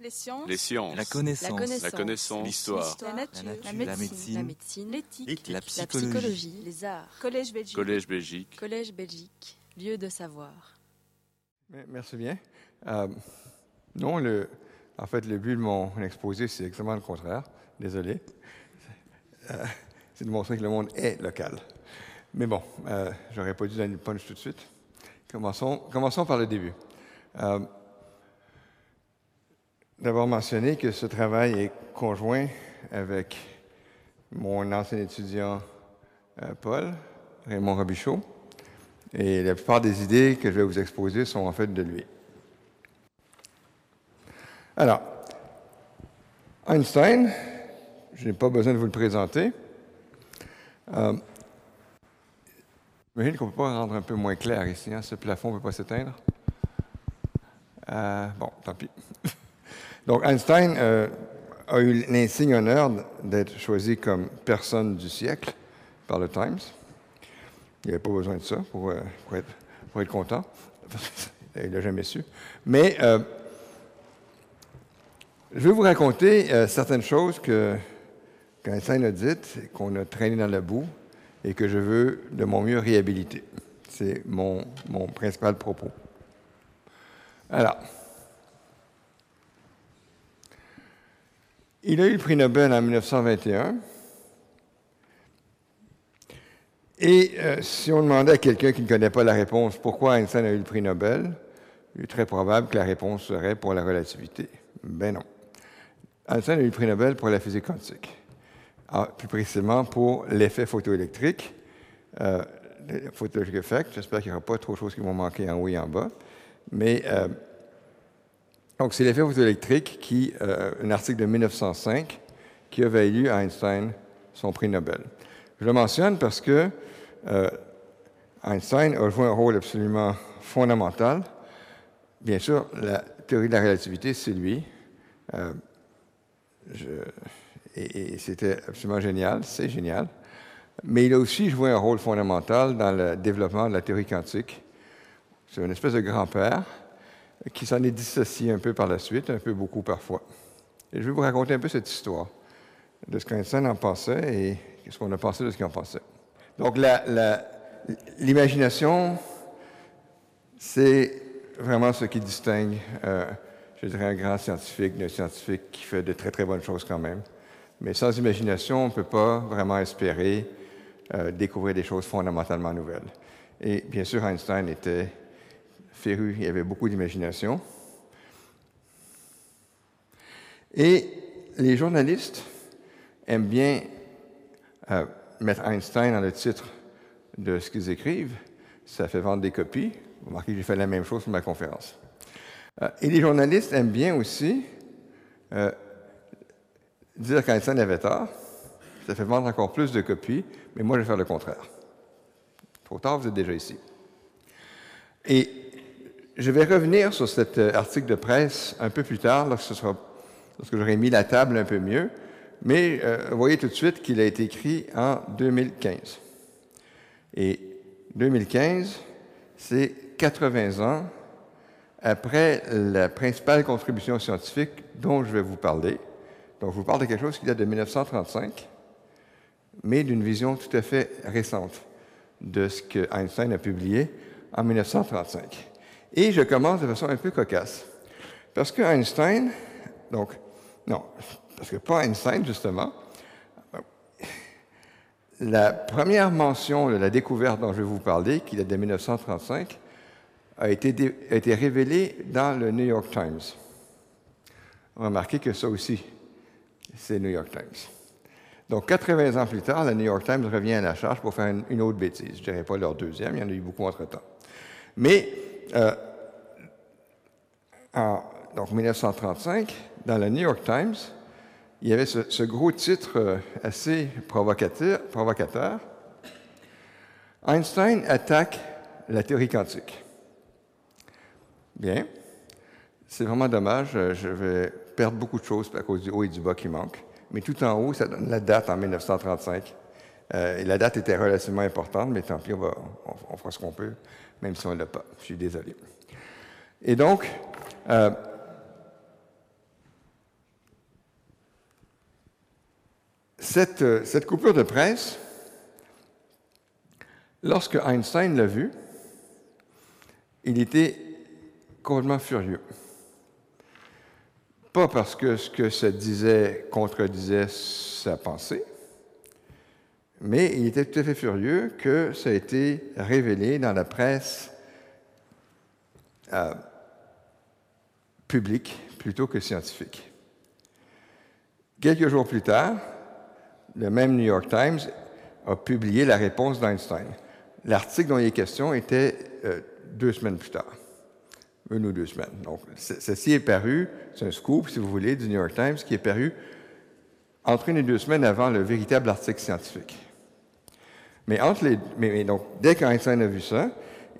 Les sciences. Les sciences. La connaissance. La connaissance. L'histoire. La nature. La La nature. médecine. La médecine. L'éthique. La La psychologie. Les arts. Collège Belgique. Collège Belgique. Collège Belgique. Lieu de savoir. Me- Merci bien. Euh, non, le, en fait, le but de mon exposé, c'est exactement le contraire. Désolé. Euh, c'est de montrer que le monde est local. Mais bon, euh, j'aurais pas dû donner le punch tout de suite. Commençons, commençons par le début. Euh, D'abord mentionner que ce travail est conjoint avec mon ancien étudiant euh, Paul, Raymond Robichaud. Et la plupart des idées que je vais vous exposer sont en fait de lui. Alors, Einstein, je n'ai pas besoin de vous le présenter. Euh, J'imagine qu'on ne peut pas rendre un peu moins clair ici. hein, Ce plafond ne peut pas s'éteindre. Euh, bon, tant pis. Donc, Einstein euh, a eu l'insigne honneur d'être choisi comme personne du siècle par le Times. Il n'y avait pas besoin de ça pour, euh, être, content. Il l'a jamais su. Mais euh, je vais vous raconter certaines choses que qu'Einstein a dites, qu'on a traînées dans la boue et que je veux de mon mieux réhabiliter. C'est mon, mon principal propos. Alors, il a eu le prix Nobel en 1921. Et euh, si on demandait à quelqu'un qui ne connaît pas la réponse pourquoi Einstein a eu le prix Nobel, il est très probable que la réponse serait pour la relativité. Ben non. Einstein a eu le prix Nobel pour la physique quantique. Ah, plus précisément pour l'effet photoélectrique, euh, le photoelectric effect. J'espère qu'il n'y aura pas trop de choses qui vont manquer en haut et en bas. Mais euh, donc c'est l'effet photoélectrique qui, euh, un article de 1905, qui a valu à Einstein son prix Nobel. Je le mentionne parce que euh, Einstein a joué un rôle absolument fondamental. Bien sûr, la théorie de la relativité, c'est lui. Euh, et, et c'était absolument génial, c'est génial. Mais il a aussi joué un rôle fondamental dans le développement de la théorie quantique. C'est une espèce de grand-père qui s'en est dissocié un peu par la suite, un peu beaucoup parfois. Et je vais vous raconter un peu cette histoire de ce qu'Einstein en pensait et ce qu'on a pensé de ce qu'il en pensait. Donc, l'imagination, c'est vraiment ce qui distingue, euh, je dirais, un grand scientifique d'un scientifique qui fait de très, très bonnes choses quand même. Mais sans imagination, on ne peut pas vraiment espérer euh, découvrir des choses fondamentalement nouvelles. Et bien sûr, Einstein était féru, il avait beaucoup d'imagination. Et les journalistes aiment bien euh, mettre Einstein dans le titre de ce qu'ils écrivent. Ça fait vendre des copies. Vous remarquez que j'ai fait la même chose pour ma conférence. Euh, et les journalistes aiment bien aussi euh, dire qu'Einstein avait tort. Ça fait vendre encore plus de copies, mais moi, je vais faire le contraire. Trop tard, vous êtes déjà ici. Et je vais revenir sur cet euh, article de presse un peu plus tard, lorsque, lorsque j'aurai mis la table un peu mieux. Mais euh, voyez tout de suite qu'il a été écrit en 2015. Et 2015, c'est 80 ans après la principale contribution scientifique dont je vais vous parler. Donc, je vous parle de quelque chose qui date de 1935, mais d'une vision tout à fait récente de ce que Einstein a publié en 1935. Et je commence de façon un peu cocasse. Parce que Einstein, donc, non, parce que pas Einstein, justement, la première mention de la découverte dont je vais vous parler, qui date de 1935, a été, révélée dans le New York Times. Remarquez que ça aussi, c'est New York Times. Donc, 80 ans plus tard, le New York Times revient à la charge pour faire une, une autre bêtise. Je ne dirais pas leur deuxième, il y en a eu beaucoup entre-temps. Mais, euh, en donc 1935, dans le New York Times, il y avait ce, gros titre euh, assez provocateur. Einstein attaque la théorie quantique. Bien. C'est vraiment dommage. euh, Je vais perdre beaucoup de choses à cause du haut et du bas qui manquent. Mais tout en haut, ça donne la date en 1935. Euh, et la date était relativement importante, mais tant pis, on- on fera ce qu'on peut, même si on ne l'a pas. Je suis désolé. Et donc, euh, euh, cette, coupure de presse, lorsque Einstein l'a vue, il était complètement furieux. Pas parce que ce que ça disait contredisait sa pensée, mais il était tout à fait furieux que ça ait été révélé dans la presse euh, publique plutôt que scientifique. Quelques jours plus tard, le même New York Times a publié la réponse d'Einstein. L'article dont il est question était euh, deux semaines plus tard, une ou deux semaines. Donc, ceci est paru, c'est un scoop, si vous voulez, du New York Times, qui est paru entre une et deux semaines avant le véritable article scientifique. Mais, entre les, mais, donc, dès qu'Einstein a vu ça,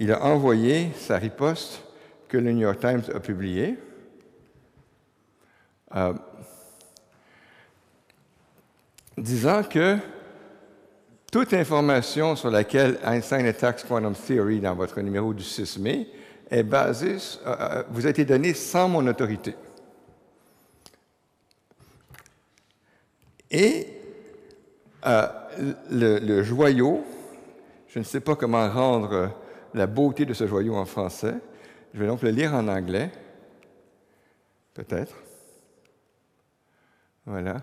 il a envoyé sa riposte que le New York Times a publiée. Euh, disant que toute information sur laquelle Einstein attaque quantum theory dans votre numéro du 6 mai est basée, euh, euh, vous a été donnée sans mon autorité. Et le, joyau, je ne sais pas comment rendre la beauté de ce joyau en français, je vais donc le lire en anglais, peut-être. Voilà.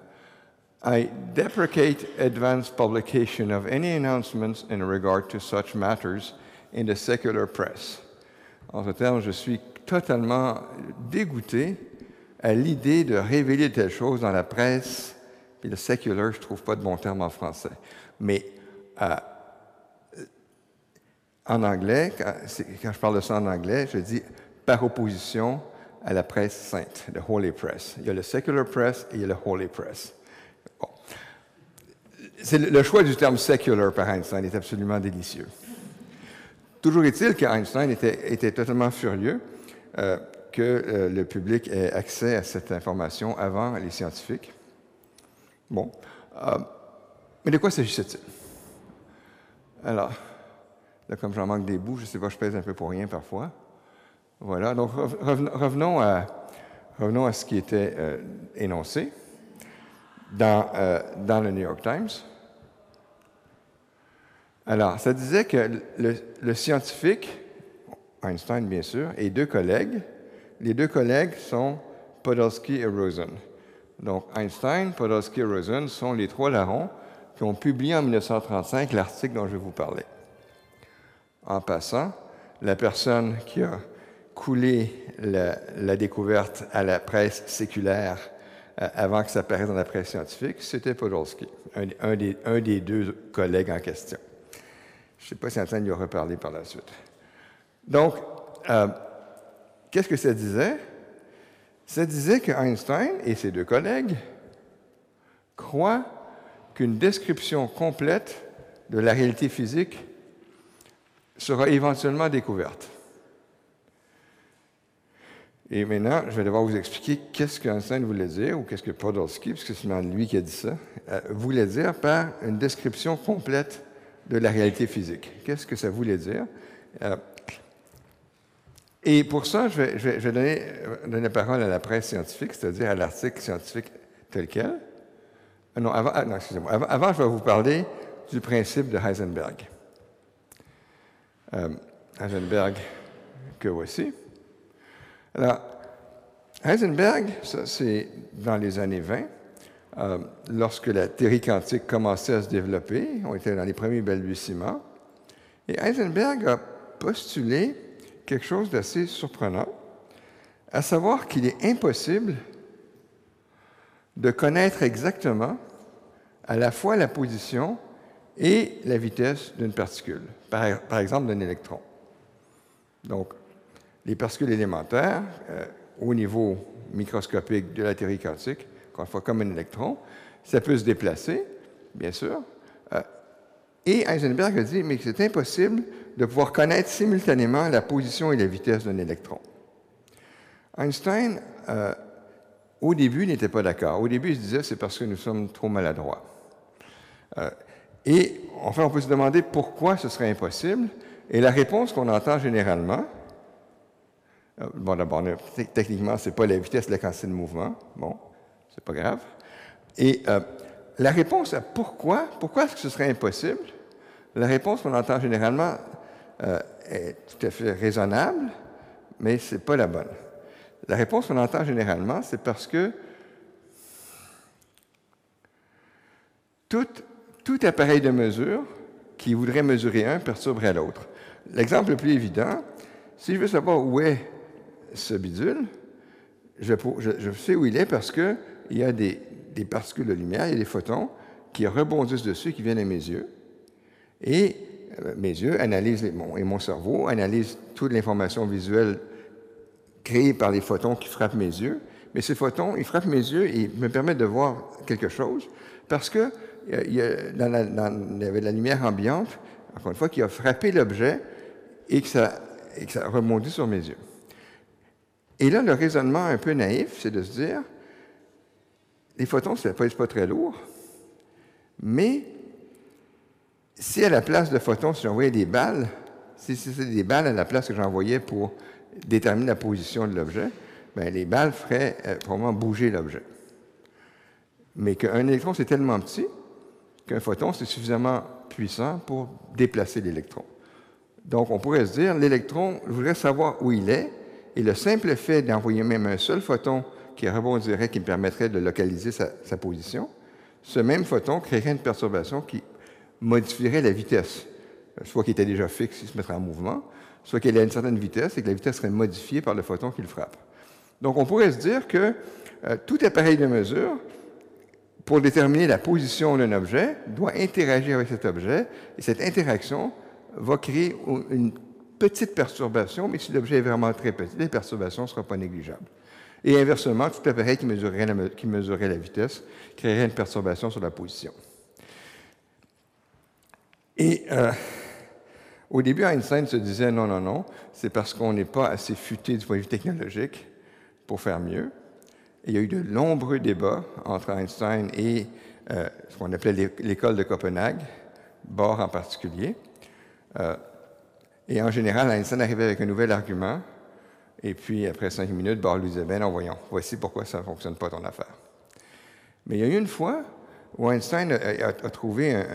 I deprecate advance publication of any announcements in regard to such matters in the secular press. En ce terme, je suis totalement dégoûté à l'idée de révéler telle chose dans la presse. Puis le secular, je ne trouve pas de bon terme en français. Mais euh, en anglais, quand, quand, je parle de ça en anglais, je dis par opposition à la presse sainte, the Holy Press. Il y a le secular press et il y a le Holy Press. C'est le, choix du terme secular par Einstein est absolument délicieux. Toujours est-il qu'Einstein était, était, totalement furieux euh, que euh, le public ait accès à cette information avant les scientifiques. Bon. Euh, mais de quoi s'agissait-il? Alors, là, comme j'en manque des bouts, je ne sais pas, je pèse un peu pour rien parfois. Voilà. Donc, revenons à, revenons à ce qui était énoncé dans, euh, dans le New York Times. Alors, ça disait que le, scientifique, Einstein bien sûr, et deux collègues, les deux collègues sont Podolsky et Rosen. Donc, Einstein, Podolsky et Rosen sont les trois larrons qui ont publié en 1935 l'article dont je vais vous parler. En passant, la personne qui a coulé la, découverte à la presse séculaire euh, avant que ça apparaisse dans la presse scientifique, c'était Podolsky, un, des, deux collègues en question. Je ne sais pas si Antoine y a reparlé par la suite. Donc, euh, qu'est-ce que ça disait? Ça disait que Einstein et ses deux collègues croient qu'une description complète de la réalité physique sera éventuellement découverte. Et maintenant, je vais devoir vous expliquer qu'est-ce qu'Einstein voulait dire, ou qu'est-ce que Podolsky, puisque c'est lui qui a dit ça, euh, voulait dire par une description complète de la réalité physique. Qu'est-ce que ça voulait dire? Euh, et pour ça, je vais, donner, donner, la parole à la presse scientifique, c'est-à-dire à, l'article scientifique tel quel. Euh, non, avant, ah, non excusez-moi. Avant, je vais vous parler du principe de Heisenberg. Heisenberg, que voici. Alors, Heisenberg, ça c'est dans les années 20, euh, lorsque la théorie quantique commençait à se développer, on était dans les premiers balbutiements, et Heisenberg a postulé quelque chose d'assez surprenant, à savoir qu'il est impossible de connaître exactement à la fois la position et la vitesse d'une particule, par, par exemple d'un électron. Donc, les particules élémentaires, euh, au niveau microscopique de la théorie quantique, encore une fois comme un électron, ça peut se déplacer, bien sûr. Euh, et Heisenberg a dit, mais c'est impossible de pouvoir connaître simultanément la position et la vitesse d'un électron. Einstein, euh, au début, n'était pas d'accord. Au début, il se disait, c'est parce que nous sommes trop maladroits. et enfin, on peut se demander pourquoi ce serait impossible. Et la réponse qu'on entend généralement, euh, bon, d'abord, techniquement, ce n'est pas la vitesse la quantité de mouvement. Bon, c'est pas grave. Et euh, la réponse à pourquoi, pourquoi est-ce que ce serait impossible, la réponse qu'on entend généralement euh, est tout à fait raisonnable, mais ce n'est pas la bonne. La réponse qu'on entend généralement, c'est parce que tout, tout appareil de mesure qui voudrait mesurer un perturberait l'autre. L'exemple le plus évident, si je veux savoir où est ce bidule, je, sais où il est parce qu'il y a des, particules de lumière, il y a des photons qui rebondissent dessus, qui viennent à mes yeux. Et euh, mes yeux analysent, et mon cerveau analyse toute l'information visuelle créée par les photons qui frappent mes yeux. Mais ces photons, ils frappent mes yeux et me permettent de voir quelque chose parce que euh, il y, avait de la lumière ambiante, encore une fois, qui a frappé l'objet et que ça, et que ça rebondit sur mes yeux. Et là, le raisonnement un peu naïf, c'est de se dire, les photons, ça ne pèse pas très lourd, mais si à la place de photons, si j'envoyais des balles, si c'était des balles à la place que j'envoyais pour déterminer la position de l'objet, bien, les balles feraient euh, probablement bouger l'objet. Mais qu'un électron, c'est tellement petit qu'un photon, c'est suffisamment puissant pour déplacer l'électron. Donc, on pourrait se dire, l'électron, je voudrais savoir où il est, et le simple fait d'envoyer même un seul photon qui rebondirait, qui me permettrait de localiser sa, position, ce même photon créerait une perturbation qui modifierait la vitesse, soit qui était déjà fixe, il se mettrait en mouvement, soit qu'elle a une certaine vitesse et que la vitesse serait modifiée par le photon qui le frappe. Donc, on pourrait se dire que euh, tout appareil de mesure pour déterminer la position d'un objet, doit interagir avec cet objet, et cette interaction va créer une petite perturbation, mais si l'objet est vraiment très petit, la perturbation ne sera pas négligeable. Et inversement, tout appareil qui mesurerait la, qui mesurerait la vitesse créerait une perturbation sur la position. Et euh, au début, Einstein se disait non, non, non, c'est parce qu'on n'est pas assez futé du point de vue technologique pour faire mieux il y a eu de nombreux débats entre Einstein et euh, ce qu'on appelait l'école de Copenhague, Bohr en particulier. Euh, et en général, Einstein arrivait avec un nouvel argument, et puis après cinq minutes, Bohr lui disait Ben non, voyons, voici pourquoi ça ne fonctionne pas ton affaire. Mais il y a eu une fois où Einstein a, trouvé, a,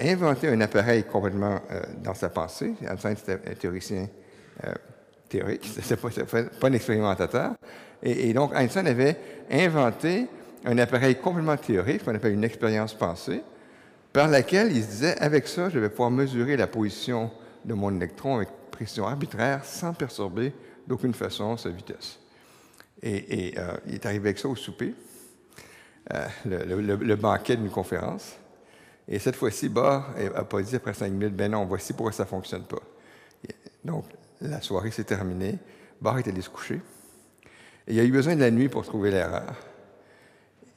inventé un appareil complètement euh, dans sa pensée. Einstein, c'était un théoricien théorique, ce n'était pas, pas, un expérimentateur. Et, donc, Einstein avait inventé un appareil complètement théorique, qu'on appelle une expérience pensée, par laquelle il se disait, avec ça, je vais pouvoir mesurer la position de mon électron avec précision arbitraire sans perturber d'aucune façon sa vitesse. Et, euh, il est arrivé avec ça au souper, euh, le, banquet d'une conférence. Et cette fois-ci, Bohr n'a pas dit après cinq minutes, ben non, voici pourquoi ça ne fonctionne pas. Donc, la soirée s'est terminée. Bohr est allé se coucher. Il a eu besoin de la nuit pour trouver l'erreur.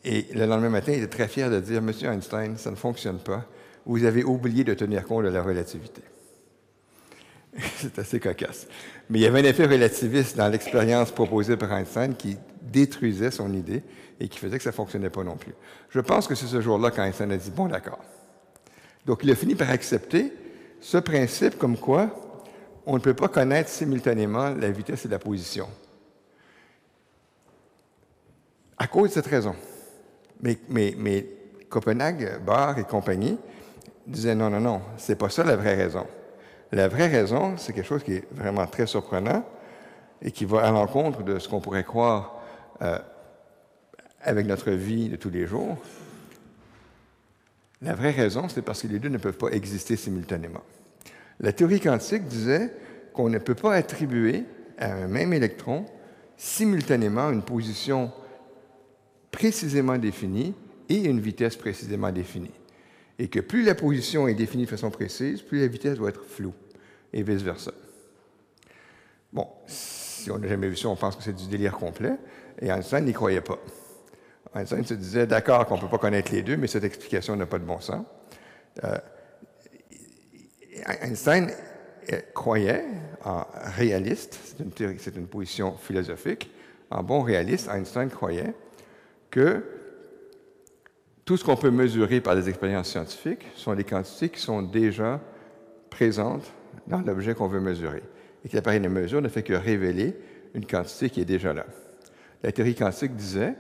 Et le lendemain matin, il était très fier de dire Monsieur Einstein, ça ne fonctionne pas. Vous avez oublié de tenir compte de la relativité. C'est assez cocasse. Mais il y avait un effet relativiste dans l'expérience proposée par Einstein qui détruisait son idée et qui faisait que ça ne fonctionnait pas non plus. Je pense que c'est ce jour-là qu'Einstein a dit Bon, d'accord. Donc, il a fini par accepter ce principe comme quoi on ne peut pas connaître simultanément la vitesse et la position. À cause de cette raison. Mais, Copenhague, Bar et compagnie disaient non, non, non, c'est pas ça la vraie raison. La vraie raison, c'est quelque chose qui est vraiment très surprenant et qui va à l'encontre de ce qu'on pourrait croire euh, avec notre vie de tous les jours. La vraie raison, c'est parce que les deux ne peuvent pas exister simultanément. La théorie quantique disait qu'on ne peut pas attribuer à un même électron simultanément une position précisément définie et une vitesse précisément définie. Et que plus la position est définie de façon précise, plus la vitesse doit être floue, et vice-versa. Bon, si on n'a jamais vu ça, on pense que c'est du délire complet, et Einstein n'y croyait pas. Einstein se disait, d'accord qu'on ne peut pas connaître les deux, mais cette explication n'a pas de bon sens. Euh, Einstein euh, croyait en réaliste, c'est une, c'est une position philosophique, en bon réaliste, Einstein croyait que tout ce qu'on peut mesurer par des expériences scientifiques sont des quantités qui sont déjà présentes dans l'objet qu'on veut mesurer. Et que l'appareil de mesure ne fait que révéler une quantité qui est déjà là. La théorie quantique disait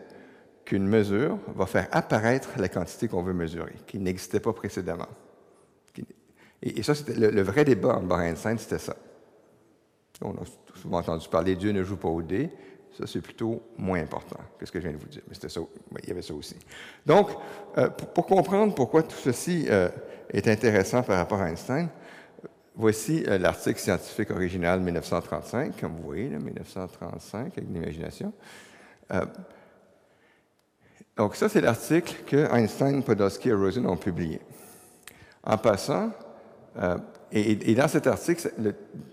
qu'une mesure va faire apparaître la quantité qu'on veut mesurer, qui n'existait pas précédemment. Et, ça, c'était le, vrai débat en Bohr-Einstein, c'était ça. On a souvent entendu parler Dieu ne joue pas au dé. Ça, c'est plutôt moins important que ce que je viens de vous dire. Mais c'était ça, il y avait ça aussi. Donc, euh, pour, comprendre pourquoi tout ceci euh, est intéressant par rapport à Einstein, voici euh, l'article scientifique original 1935, comme vous voyez, 1935, avec l'imagination. donc, ça, c'est l'article que Einstein, Podolsky et Rosen ont publié. En passant, et, dans cet article,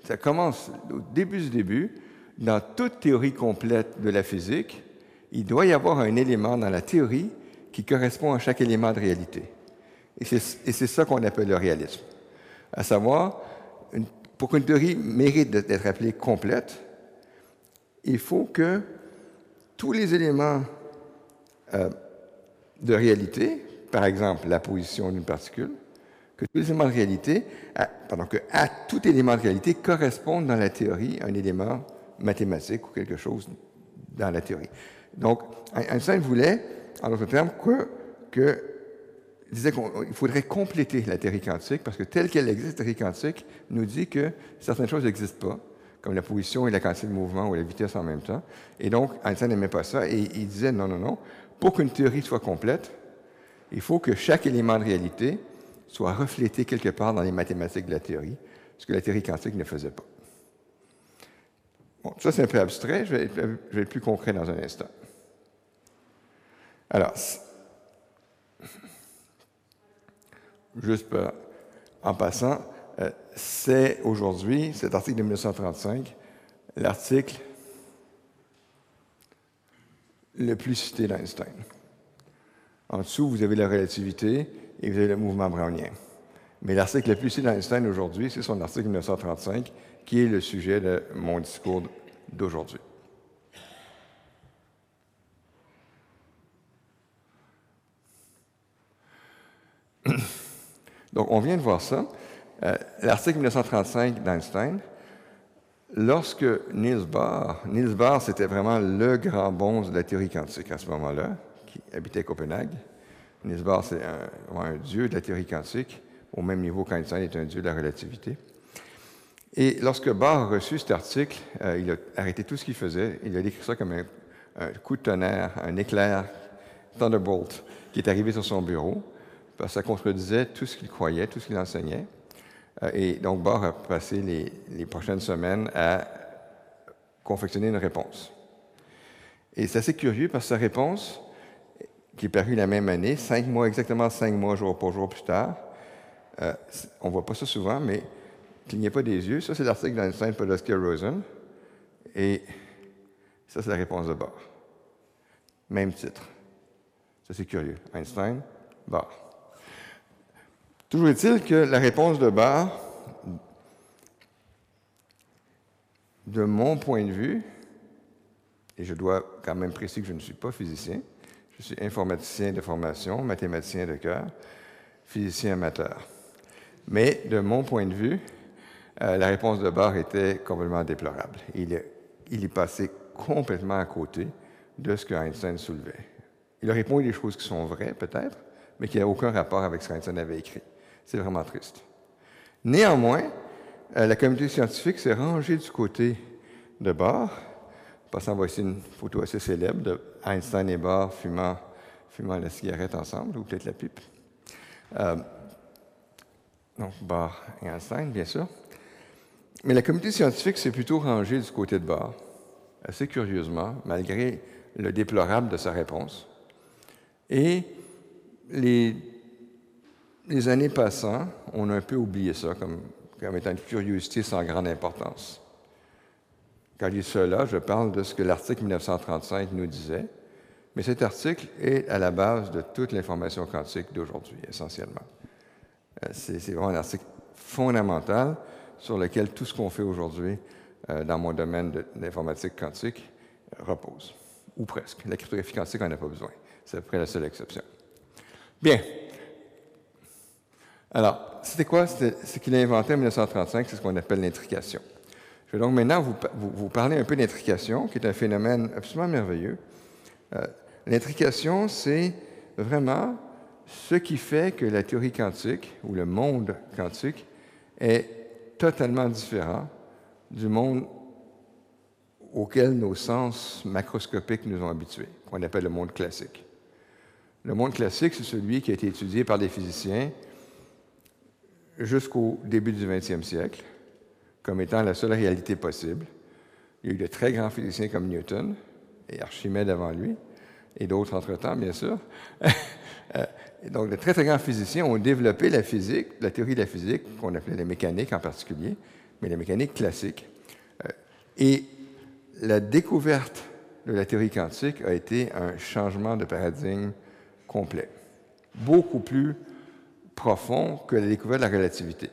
ça, commence au début du début. Dans toute théorie complète de la physique, il doit y avoir un élément dans la théorie qui correspond à chaque élément de réalité. Et c'est ça qu'on appelle le réalisme. À savoir, pour qu'une théorie mérite d'être appelée complète, il faut que tous les éléments euh, de réalité, par exemple la position d'une particule, que tous les éléments de réalité, pardon, que à tout élément de réalité correspond dans la théorie un élément mathématique ou quelque chose dans la théorie. Donc, Einstein voulait, en d'autres termes, que, que il disait qu'il faudrait compléter la théorie quantique parce que telle qu'elle existe, la théorie quantique nous dit que certaines choses n'existent pas, comme la position et la quantité de mouvement ou la vitesse en même temps. Et donc, Einstein n'aimait pas ça et il disait non, non, non, pour qu'une théorie soit complète, il faut que chaque élément de réalité soit reflété quelque part dans les mathématiques de la théorie, ce que la théorie quantique ne faisait pas. Bon, ça c'est un peu abstrait, je vais, être, plus concret dans un instant. Alors, juste en passant, euh, c'est aujourd'hui, cet article de 1935, l'article le plus cité d'Einstein. En dessous, vous avez la relativité, et vous avez le mouvement brownien. Mais l'article le plus cité d'Einstein aujourd'hui, c'est son article 1935, qui est le sujet de mon discours d'aujourd'hui. Donc, on vient de voir ça. Euh, l'article 1935 d'Einstein, lorsque Niels Bohr, Niels Bohr, c'était vraiment le grand bonze de la théorie quantique à ce moment-là, qui habitait Copenhague, Niels Bohr, c'est un, dieu de la théorie quantique, au même niveau qu'Einstein est un dieu de la relativité. Et lorsque Bohr a reçu cet article, euh, il a arrêté tout ce qu'il faisait. Il a décrit ça comme un, coup de tonnerre, un éclair, Thunderbolt, qui est arrivé sur son bureau, parce ça contredisait tout ce qu'il croyait, tout ce qu'il enseignait. Euh, et donc, Bohr a passé les, prochaines semaines à confectionner une réponse. Et c'est assez curieux parce que sa réponse, qui est paru la même année, cinq mois, exactement cinq mois, jour pour jour plus tard. Euh, on ne voit pas ça souvent, mais clignez pas des yeux. Ça, c'est l'article d'Einstein, Podolsky Rosen. Et ça, c'est la réponse de Bohr. Même titre. Ça, c'est curieux. Einstein, Bohr. Toujours est-il que la réponse de Bohr, de mon point de vue, et je dois quand même préciser que je ne suis pas physicien, je suis informaticien de formation, mathématicien de cœur, physicien amateur. Mais de mon point de vue, euh, la réponse de Bohr était complètement déplorable. Il est, est passé complètement à côté de ce que Einstein soulevait. Il a répondu des choses qui sont vraies, peut-être, mais qui n'ont aucun rapport avec ce qu'Einstein avait écrit. C'est vraiment triste. Néanmoins, euh, la communauté scientifique s'est rangée du côté de Bohr Passant, voici une photo assez célèbre de Einstein et Bohr fumant, la cigarette ensemble, ou peut-être la pipe. Euh, donc, Bohr et Einstein, bien sûr. Mais la communauté scientifique s'est plutôt rangée du côté de Bohr, assez curieusement, malgré le déplorable de sa réponse. Et les, les années passant, on a un peu oublié ça comme, comme étant une curiosité sans grande importance. Quand je dis cela, je parle de ce que l'article 1935 nous disait, mais cet article est à la base de toute l'information quantique d'aujourd'hui, essentiellement. Euh, c'est vraiment un article fondamental sur lequel tout ce qu'on fait aujourd'hui euh, dans mon domaine de l'informatique quantique repose, ou presque. La cryptographie quantique, on n'a pas besoin. C'est à peu près la seule exception. Bien. Alors, c'était quoi? Ce qu'il a inventé en 1935, c'est ce qu'on appelle l'intrication. Je vais donc maintenant vous, parler un peu d'intrication, qui est un phénomène absolument merveilleux. Euh, L'intrication, c'est vraiment ce qui fait que la théorie quantique ou le monde quantique est totalement différent du monde auquel nos sens macroscopiques nous ont habitués, qu'on appelle le monde classique. Le monde classique, c'est celui qui a été étudié par des physiciens jusqu'au début du 20e siècle comme étant la seule réalité possible. Il y a eu de très grands physiciens comme Newton et Archimède avant lui, et d'autres entre-temps, bien sûr. Euh, donc, de très, très grands physiciens ont développé la physique, la théorie de la physique, qu'on appelait la mécanique en particulier, mais la mécanique classique. Euh, et la découverte de la théorie quantique a été un changement de paradigme complet, beaucoup plus profond que la découverte de la relativité.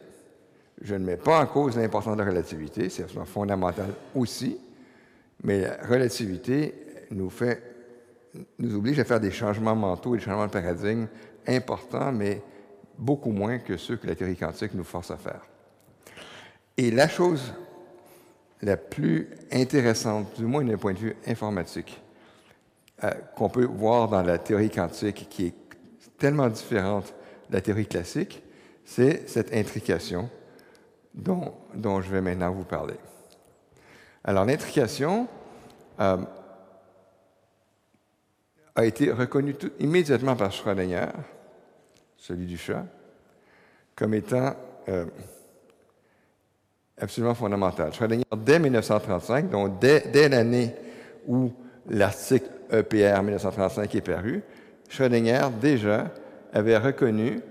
Je ne mets pas en cause l'importance de la relativité, c'est absolument fondamental aussi, mais la relativité nous, fait, nous oblige à faire des changements mentaux et des changements de paradigme importants, mais beaucoup moins que ceux que la théorie quantique nous force à faire. Et la chose la plus intéressante, du moins d'un point de vue informatique, euh, qu'on peut voir dans la théorie quantique, qui est tellement différente de la théorie classique, c'est cette intrication dont, je vais maintenant vous parler. Alors, l'intrication euh, a été reconnue tout, immédiatement par Schrödinger, celui du chat, comme étant euh, absolument fondamental. Schrödinger, dès 1935, donc dès, l'année où l'article EPR 1935 est paru, Schrödinger déjà avait reconnu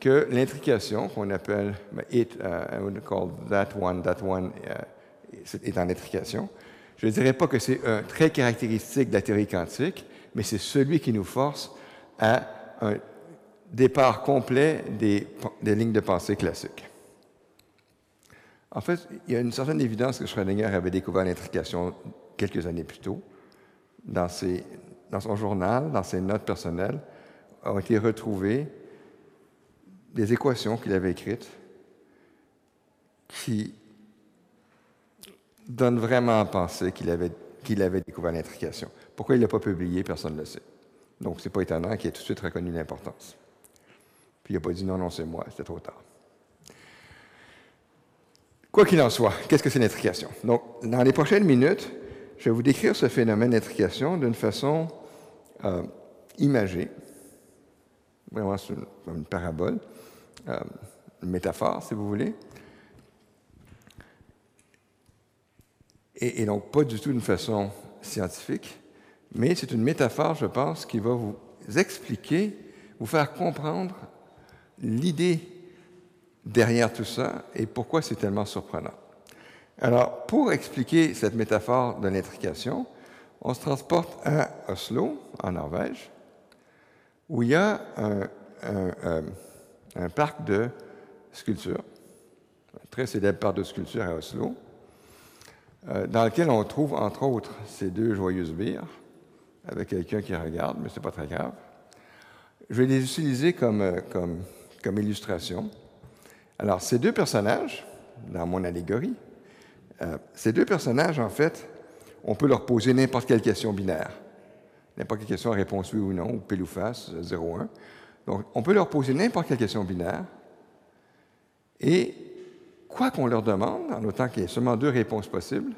que l'intrication, qu'on appelle it, uh, I would call that one, that one, uh, est en intrication. Je ne dirais pas que c'est un trait caractéristique de la théorie quantique, mais c'est celui qui nous force à un départ complet des, lignes de pensée classiques. En fait, il y a une certaine évidence que Schrödinger avait découvert l'intrication quelques années plus tôt. Dans, ses, dans son journal, dans ses notes personnelles, ont été retrouvées des équations qu'il avait écrites qui donnent vraiment à penser qu'il avait, qu'il avait découvert l'intrication. Pourquoi il ne l'a pas publié, personne ne le sait. Donc, ce n'est pas étonnant qu'il ait tout de suite reconnu l'importance. Puis il n'a pas dit non, non, c'est moi, c'était trop tard. Quoi qu'il en soit, qu'est-ce que c'est l'intrication? Donc, dans les prochaines minutes, je vais vous décrire ce phénomène d'intrication d'une façon euh, imagée, vraiment comme une parabole, euh, une métaphore, si vous voulez. Et, et donc, pas du tout d'une façon scientifique, mais c'est une métaphore, je pense, qui va vous expliquer, vous faire comprendre l'idée derrière tout ça et pourquoi c'est tellement surprenant. Alors, pour expliquer cette métaphore de l'intrication, on se transporte à Oslo, en Norvège, où il y a un, parc de sculptures, un très célèbre parc de sculptures à Oslo, euh, dans lequel on trouve, entre autres, ces deux joyeuses bières, avec quelqu'un qui regarde, mais ce n'est pas très grave. Je vais les utiliser comme, euh, comme, illustration. Alors, ces deux personnages, dans mon allégorie, euh, ces deux personnages, en fait, on peut leur poser n'importe quelle question binaire. N'importe quelle question, réponse oui ou non, ou pile ou face, 0-1. Donc, on peut leur poser n'importe quelle question binaire. Et quoi qu'on leur demande, en autant qu'il y ait seulement deux réponses possibles,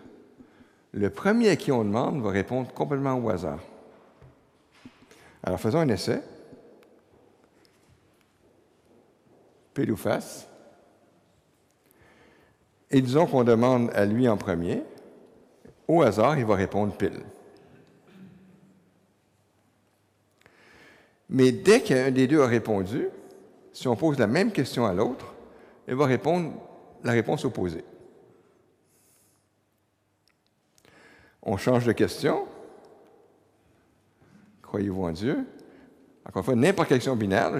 le premier à qui on demande va répondre complètement au hasard. Alors, faisons un essai. Pile ou face. Et disons qu'on demande à lui en premier. Au hasard, il va répondre pile. Mais dès qu'un des deux a répondu, si on pose la même question à l'autre, il va répondre la réponse opposée. On change de question. Croyez-vous en Dieu? Encore une fois, n'importe quelle question binaire,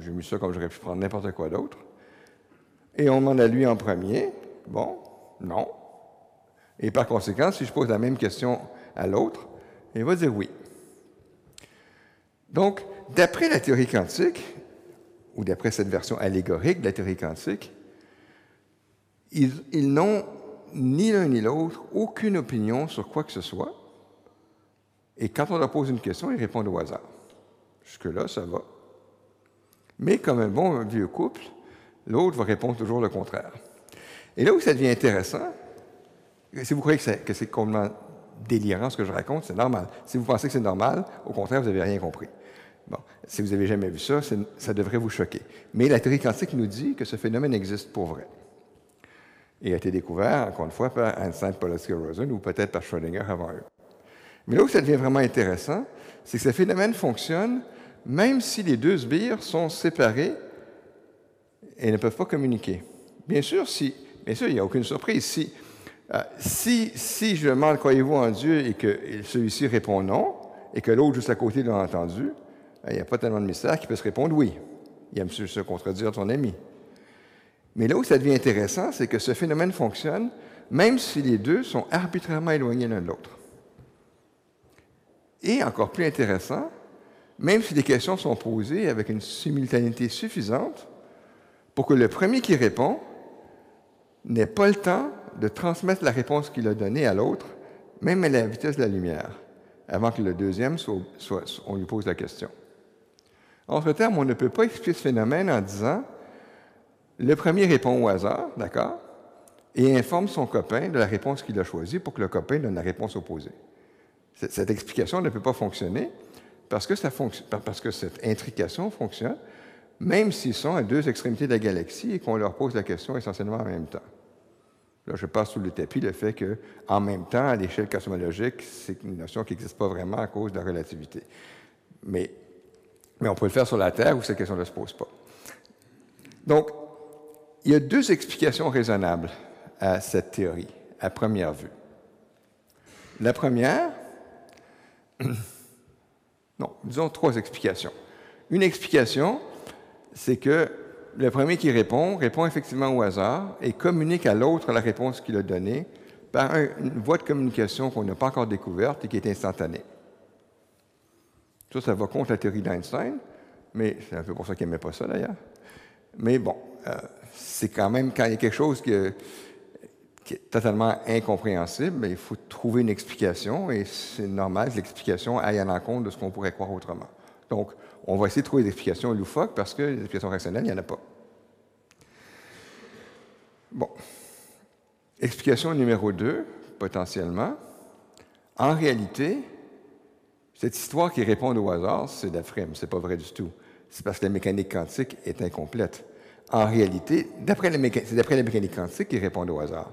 j'ai mis ça comme j'aurais pu prendre n'importe quoi d'autre. Et on demande à lui en premier? Bon, non. Et par conséquent, si je pose la même question à l'autre, il va dire oui. Donc, d'après la théorie quantique, ou d'après cette version allégorique de la théorie quantique, ils, ils n'ont ni l'un ni l'autre aucune opinion sur quoi que ce soit, Et quand on leur pose une question, ils répondent au hasard. Jusque-là, ça va. Mais comme un bon vieux couple, l'autre va répondre toujours le contraire. Et là où ça devient intéressant, si vous croyez que c'est complètement délirant ce que je raconte, c'est normal. Si vous pensez que c'est normal, au contraire, vous n'avez rien compris. Bon, si vous n'avez jamais vu ça, ça devrait vous choquer. Mais la théorie quantique nous dit que ce phénomène existe pour vrai. Et a été découvert, encore une fois, par Einstein, Polaski Rosen ou peut-être par Schrödinger avant eux. Mais là où ça devient vraiment intéressant, c'est que ce phénomène fonctionne même si les deux sbires sont séparés et ne peuvent pas communiquer. Bien sûr, si, bien sûr, il n'y a aucune surprise. Si, euh, si, si je demande croyez-vous en Dieu et que celui-ci répond non, et que l'autre juste à côté l'a entendu, il n'y a pas tellement de mystère qui peut se répondre oui. Il aime se contredire ton ami. Mais là où ça devient intéressant, c'est que ce phénomène fonctionne même si les deux sont arbitrairement éloignés l'un de l'autre. Et encore plus intéressant, même si les questions sont posées avec une simultanéité suffisante pour que le premier qui répond n'ait pas le temps de transmettre la réponse qu'il a donnée à l'autre, même à la vitesse de la lumière, avant que le deuxième soit, on lui pose la question. En d'autres termes, on ne peut pas expliquer ce phénomène en disant le premier répond au hasard, d'accord, et informe son copain de la réponse qu'il a choisie pour que le copain donne la réponse opposée. Cette explication ne peut pas fonctionner parce que, cette intrication fonctionne même s'ils sont à deux extrémités de la galaxie et qu'on leur pose la question essentiellement en même temps. Là, je passe sous le tapis le fait que, en même temps, à l'échelle cosmologique, c'est une notion qui n'existe pas vraiment à cause de la relativité. Mais, mais on peut le faire sur la Terre où cette question ne se pose pas. Donc, il y a deux explications raisonnables à cette théorie, à première vue. La première, non, disons trois explications. Une explication, c'est que le premier qui répond répond effectivement au hasard et communique à l'autre la réponse qu'il a donnée par une voie de communication qu'on n'a pas encore découverte et qui est instantanée. Ça, ça va contre la théorie d'Einstein, mais c'est un peu pour ça qu'il n'aimait pas ça d'ailleurs. Mais bon, euh, c'est quand même quand il y a quelque chose qui, est totalement incompréhensible, ben, il faut trouver une explication et c'est normal que l'explication aille à l'encontre de ce qu'on pourrait croire autrement. Donc, on va essayer de trouver des explications loufoques parce que les explications rationnelles, il n'y en a pas. Bon. Explication numéro 2, potentiellement. En réalité, cette histoire qui répond au hasard, c'est de la frime, c'est pas vrai du tout. C'est parce que la mécanique quantique est incomplète. En réalité, c'est d'après la mécanique quantique qui répond au hasard.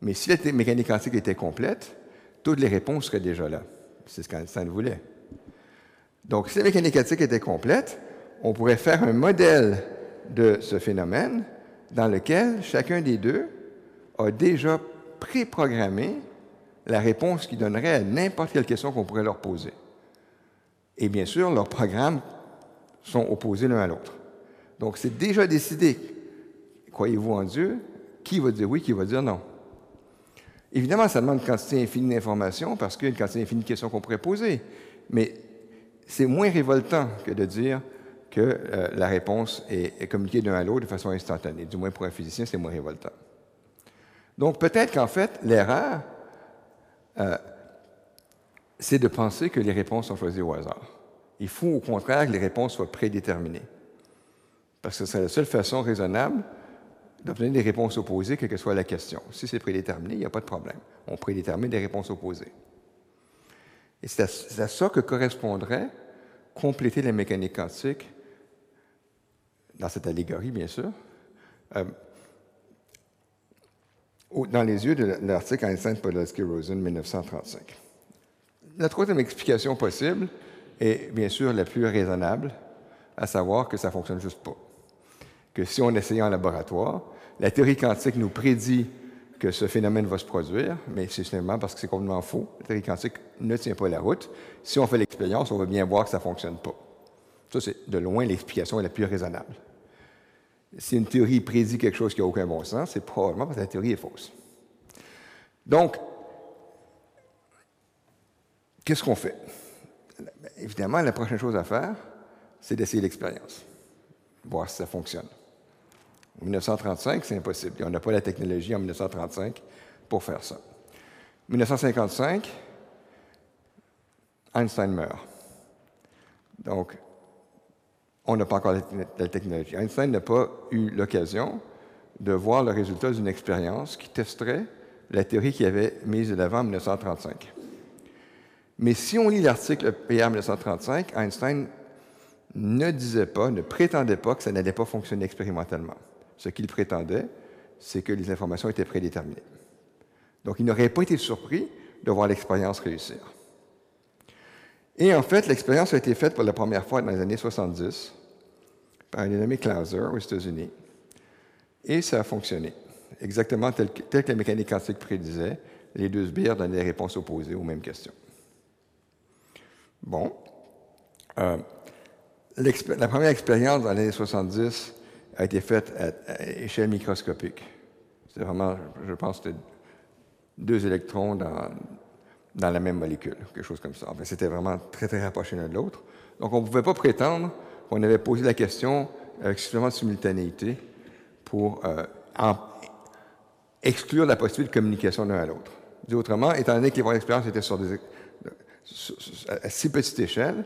Mais si la mécanique quantique était complète, toutes les réponses seraient déjà là. C'est ce qu'Einstein voulait. Donc, si la mécanique quantique était complète, on pourrait faire un modèle de ce phénomène dans lequel chacun des deux a déjà préprogrammé la réponse qui donnerait à n'importe quelle question qu'on pourrait leur poser. Et bien sûr, leurs programmes sont opposés l'un à l'autre. Donc, c'est déjà décidé. Croyez-vous en Dieu? Qui va dire oui, qui va dire non? Évidemment, ça demande une quantité infinie d'informations parce qu'il y a une quantité infinie de questions qu'on pourrait poser. Mais c'est moins révoltant que de dire que euh, la réponse est, communiquée d'un à l'autre de façon instantanée. Du moins pour un physicien, c'est moins révoltant. Donc peut-être qu'en fait, l'erreur, euh, c'est de penser que les réponses sont choisies au hasard. Il faut au contraire que les réponses soient prédéterminées. Parce que c'est la seule façon raisonnable d'obtenir des réponses opposées, quelle que soit la question. Si c'est prédéterminé, il n'y a pas de problème. On prédétermine des réponses opposées. Et c'est à, ça que correspondrait compléter la mécanique quantique, dans cette allégorie, bien sûr, euh, dans les yeux de l'article Einstein-Podolsky-Rosen 1935. La troisième explication possible est bien sûr la plus raisonnable, à savoir que ça ne fonctionne juste pas. Que si on essayait en laboratoire, la théorie quantique nous prédit que ce phénomène va se produire, mais c'est simplement parce que c'est complètement faux. La théorie quantique ne tient pas la route. Si on fait l'expérience, on va bien voir que ça ne fonctionne pas. Ça, c'est de loin l'explication la plus raisonnable. Si une théorie prédit quelque chose qui n'a aucun bon sens, c'est probablement parce que la théorie est fausse. Donc, qu'est-ce qu'on fait? Évidemment, la prochaine chose à faire, c'est d'essayer l'expérience, voir si ça fonctionne. En 1935, c'est impossible. On n'a pas la technologie en 1935 pour faire ça. 1955, Einstein meurt. Donc, on n'a pas encore la, technologie. Einstein n'a pas eu l'occasion de voir le résultat d'une expérience qui testerait la théorie qu'il avait mise de l'avant en 1935. Mais si on lit l'article PR 1935, Einstein ne disait pas, ne prétendait pas que ça n'allait pas fonctionner expérimentalement. Ce qu'il prétendait, c'est que les informations étaient prédéterminées. Donc, il n'aurait pas été surpris de voir l'expérience réussir. Et en fait, l'expérience a été faite pour la première fois dans les années 70 par un dénommé Clauser aux États-Unis. Et ça a fonctionné, exactement tel que, tel que la mécanique quantique prédisait. Les deux sbires donnaient des réponses opposées aux mêmes questions. Bon. Euh, la première expérience dans les années 70 a été faite à, échelle microscopique. C'était vraiment, je pense, deux électrons dans, dans la même molécule, quelque chose comme ça. C'était vraiment très, très rapproché l'un de l'autre. Donc, on ne pouvait pas prétendre qu'on avait posé la question avec suffisamment de simultanéité pour euh, exclure la possibilité de communication l'un à l'autre. Dit autrement, étant donné que les expériences étaient sur à si petite échelle,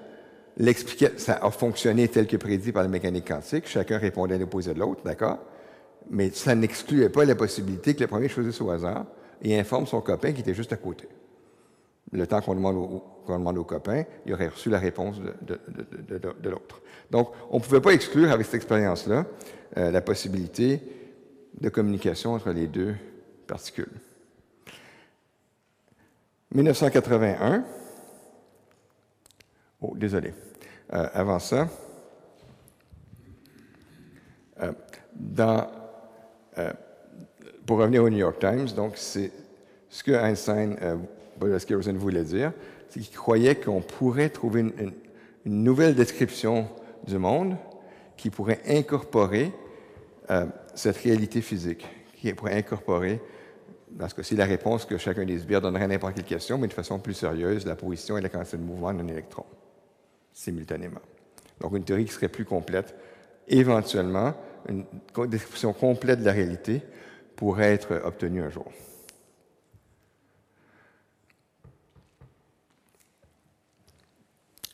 ça a fonctionné tel que prédit par la mécanique quantique. Chacun répondait à l'opposé de l'autre, d'accord? Mais ça n'excluait pas la possibilité que le premier choisisse au hasard et informe son copain qui était juste à côté. Le temps qu'on demande, au, copain, il aurait reçu la réponse de, l'autre. Donc, on ne pouvait pas exclure avec cette expérience-là euh, la possibilité de communication entre les deux particules. 1981, Oh, désolé. Euh, avant ça, euh, dans, euh, pour revenir au New York Times, donc c'est ce que Einstein, euh, voulait dire, c'est qu'il croyait qu'on pourrait trouver une, nouvelle description du monde qui pourrait incorporer cette réalité physique, qui pourrait incorporer, dans ce cas-ci, la réponse que chacun des sbires donnerait à n'importe quelle question, mais de façon plus sérieuse, la position et la quantité de mouvement d'un électron simultanément. Donc une théorie qui serait plus complète. Éventuellement, une description complète de la réalité pourrait être obtenue un jour.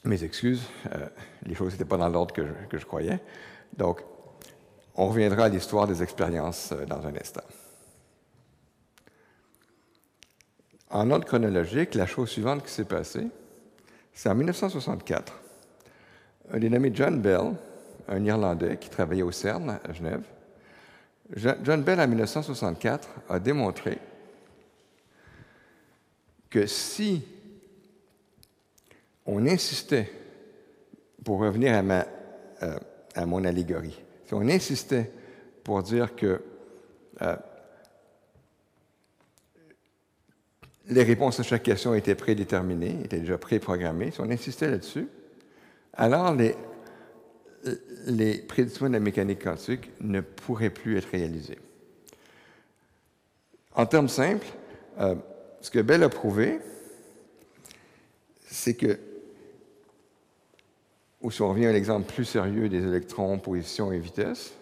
Mes excuses, euh, les choses n'étaient pas dans l'ordre que, je croyais. Donc, on reviendra à l'histoire des expériences euh, dans un instant. En ordre chronologique, la chose suivante qui s'est passée, c'est en 1964 un dénommé John Bell, un Irlandais qui travaillait au CERN à Genève. John Bell, en 1964, a démontré que si on insistait, pour revenir à, ma, euh, à mon allégorie, si on insistait pour dire que euh, les réponses à chaque question étaient prédéterminées, étaient déjà préprogrammées, si on insistait là-dessus, alors les, les prédictions de la mécanique quantique ne pourraient plus être réalisées. En termes simples, euh, ce que Bell a prouvé, c'est que, ou si on revient à l'exemple plus sérieux des électrons, position et vitesse,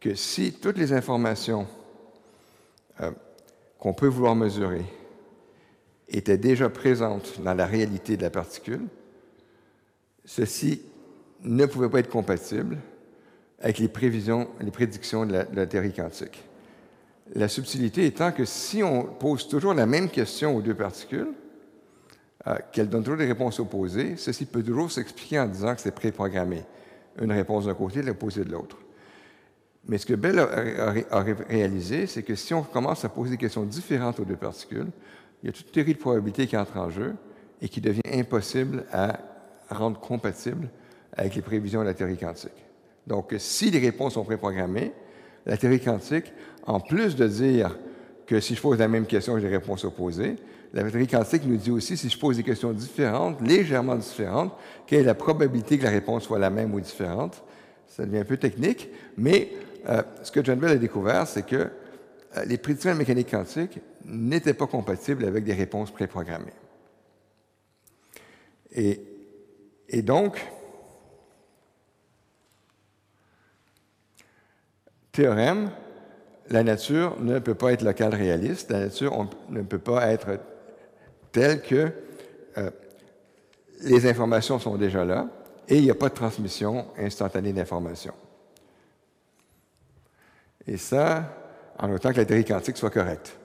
que si toutes les informations euh, qu'on peut vouloir mesurer étaient déjà présentes dans la réalité de la particule, Ceci ne pouvait pas être compatible avec les prévisions, les prédictions de la, théorie quantique. La subtilité étant que si on pose toujours la même question aux deux particules, euh, qu'elles donnent toujours des réponses opposées, ceci peut toujours s'expliquer en disant que c'est préprogrammé. Une réponse d'un côté, l'opposé de l'autre. Mais ce que Bell a, réalisé, c'est que si on commence à poser des questions différentes aux deux particules, il y a toute une théorie de probabilité qui entre en jeu et qui devient impossible à rendre compatible avec les prévisions de la théorie quantique. Donc, si les réponses sont préprogrammées, la théorie quantique, en plus de dire que si je pose la même question, j'ai des réponses opposées, la théorie quantique nous dit aussi, si je pose des questions différentes, légèrement différentes, quelle est la probabilité que la réponse soit la même ou différente? Ça devient un peu technique, mais euh, ce que John Bell a découvert, c'est que euh, les prédictions de la mécanique quantique n'étaient pas compatibles avec des réponses préprogrammées. Et et donc, théorème, la nature ne peut pas être locale réaliste, la nature ne peut pas être telle que euh, les informations sont déjà là et il n'y a pas de transmission instantanée d'informations. Et ça, en autant que la théorie quantique soit correcte.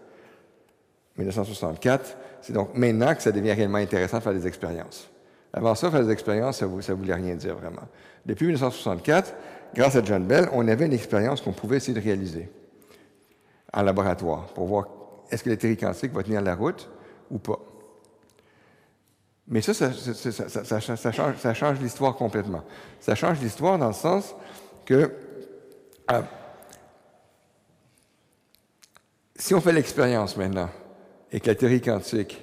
1964, c'est donc maintenant que ça devient réellement intéressant de faire des expériences. Avant ça, faire des expériences, ça ne voulait rien dire vraiment. Depuis 1964, grâce à John Bell, on avait une expérience qu'on pouvait essayer de réaliser en laboratoire pour voir est-ce que la théorie quantique va tenir la route ou pas. Mais ça, ça, change, l'histoire complètement. Ça change l'histoire dans le sens que euh, si on fait l'expérience maintenant et que la théorie quantique,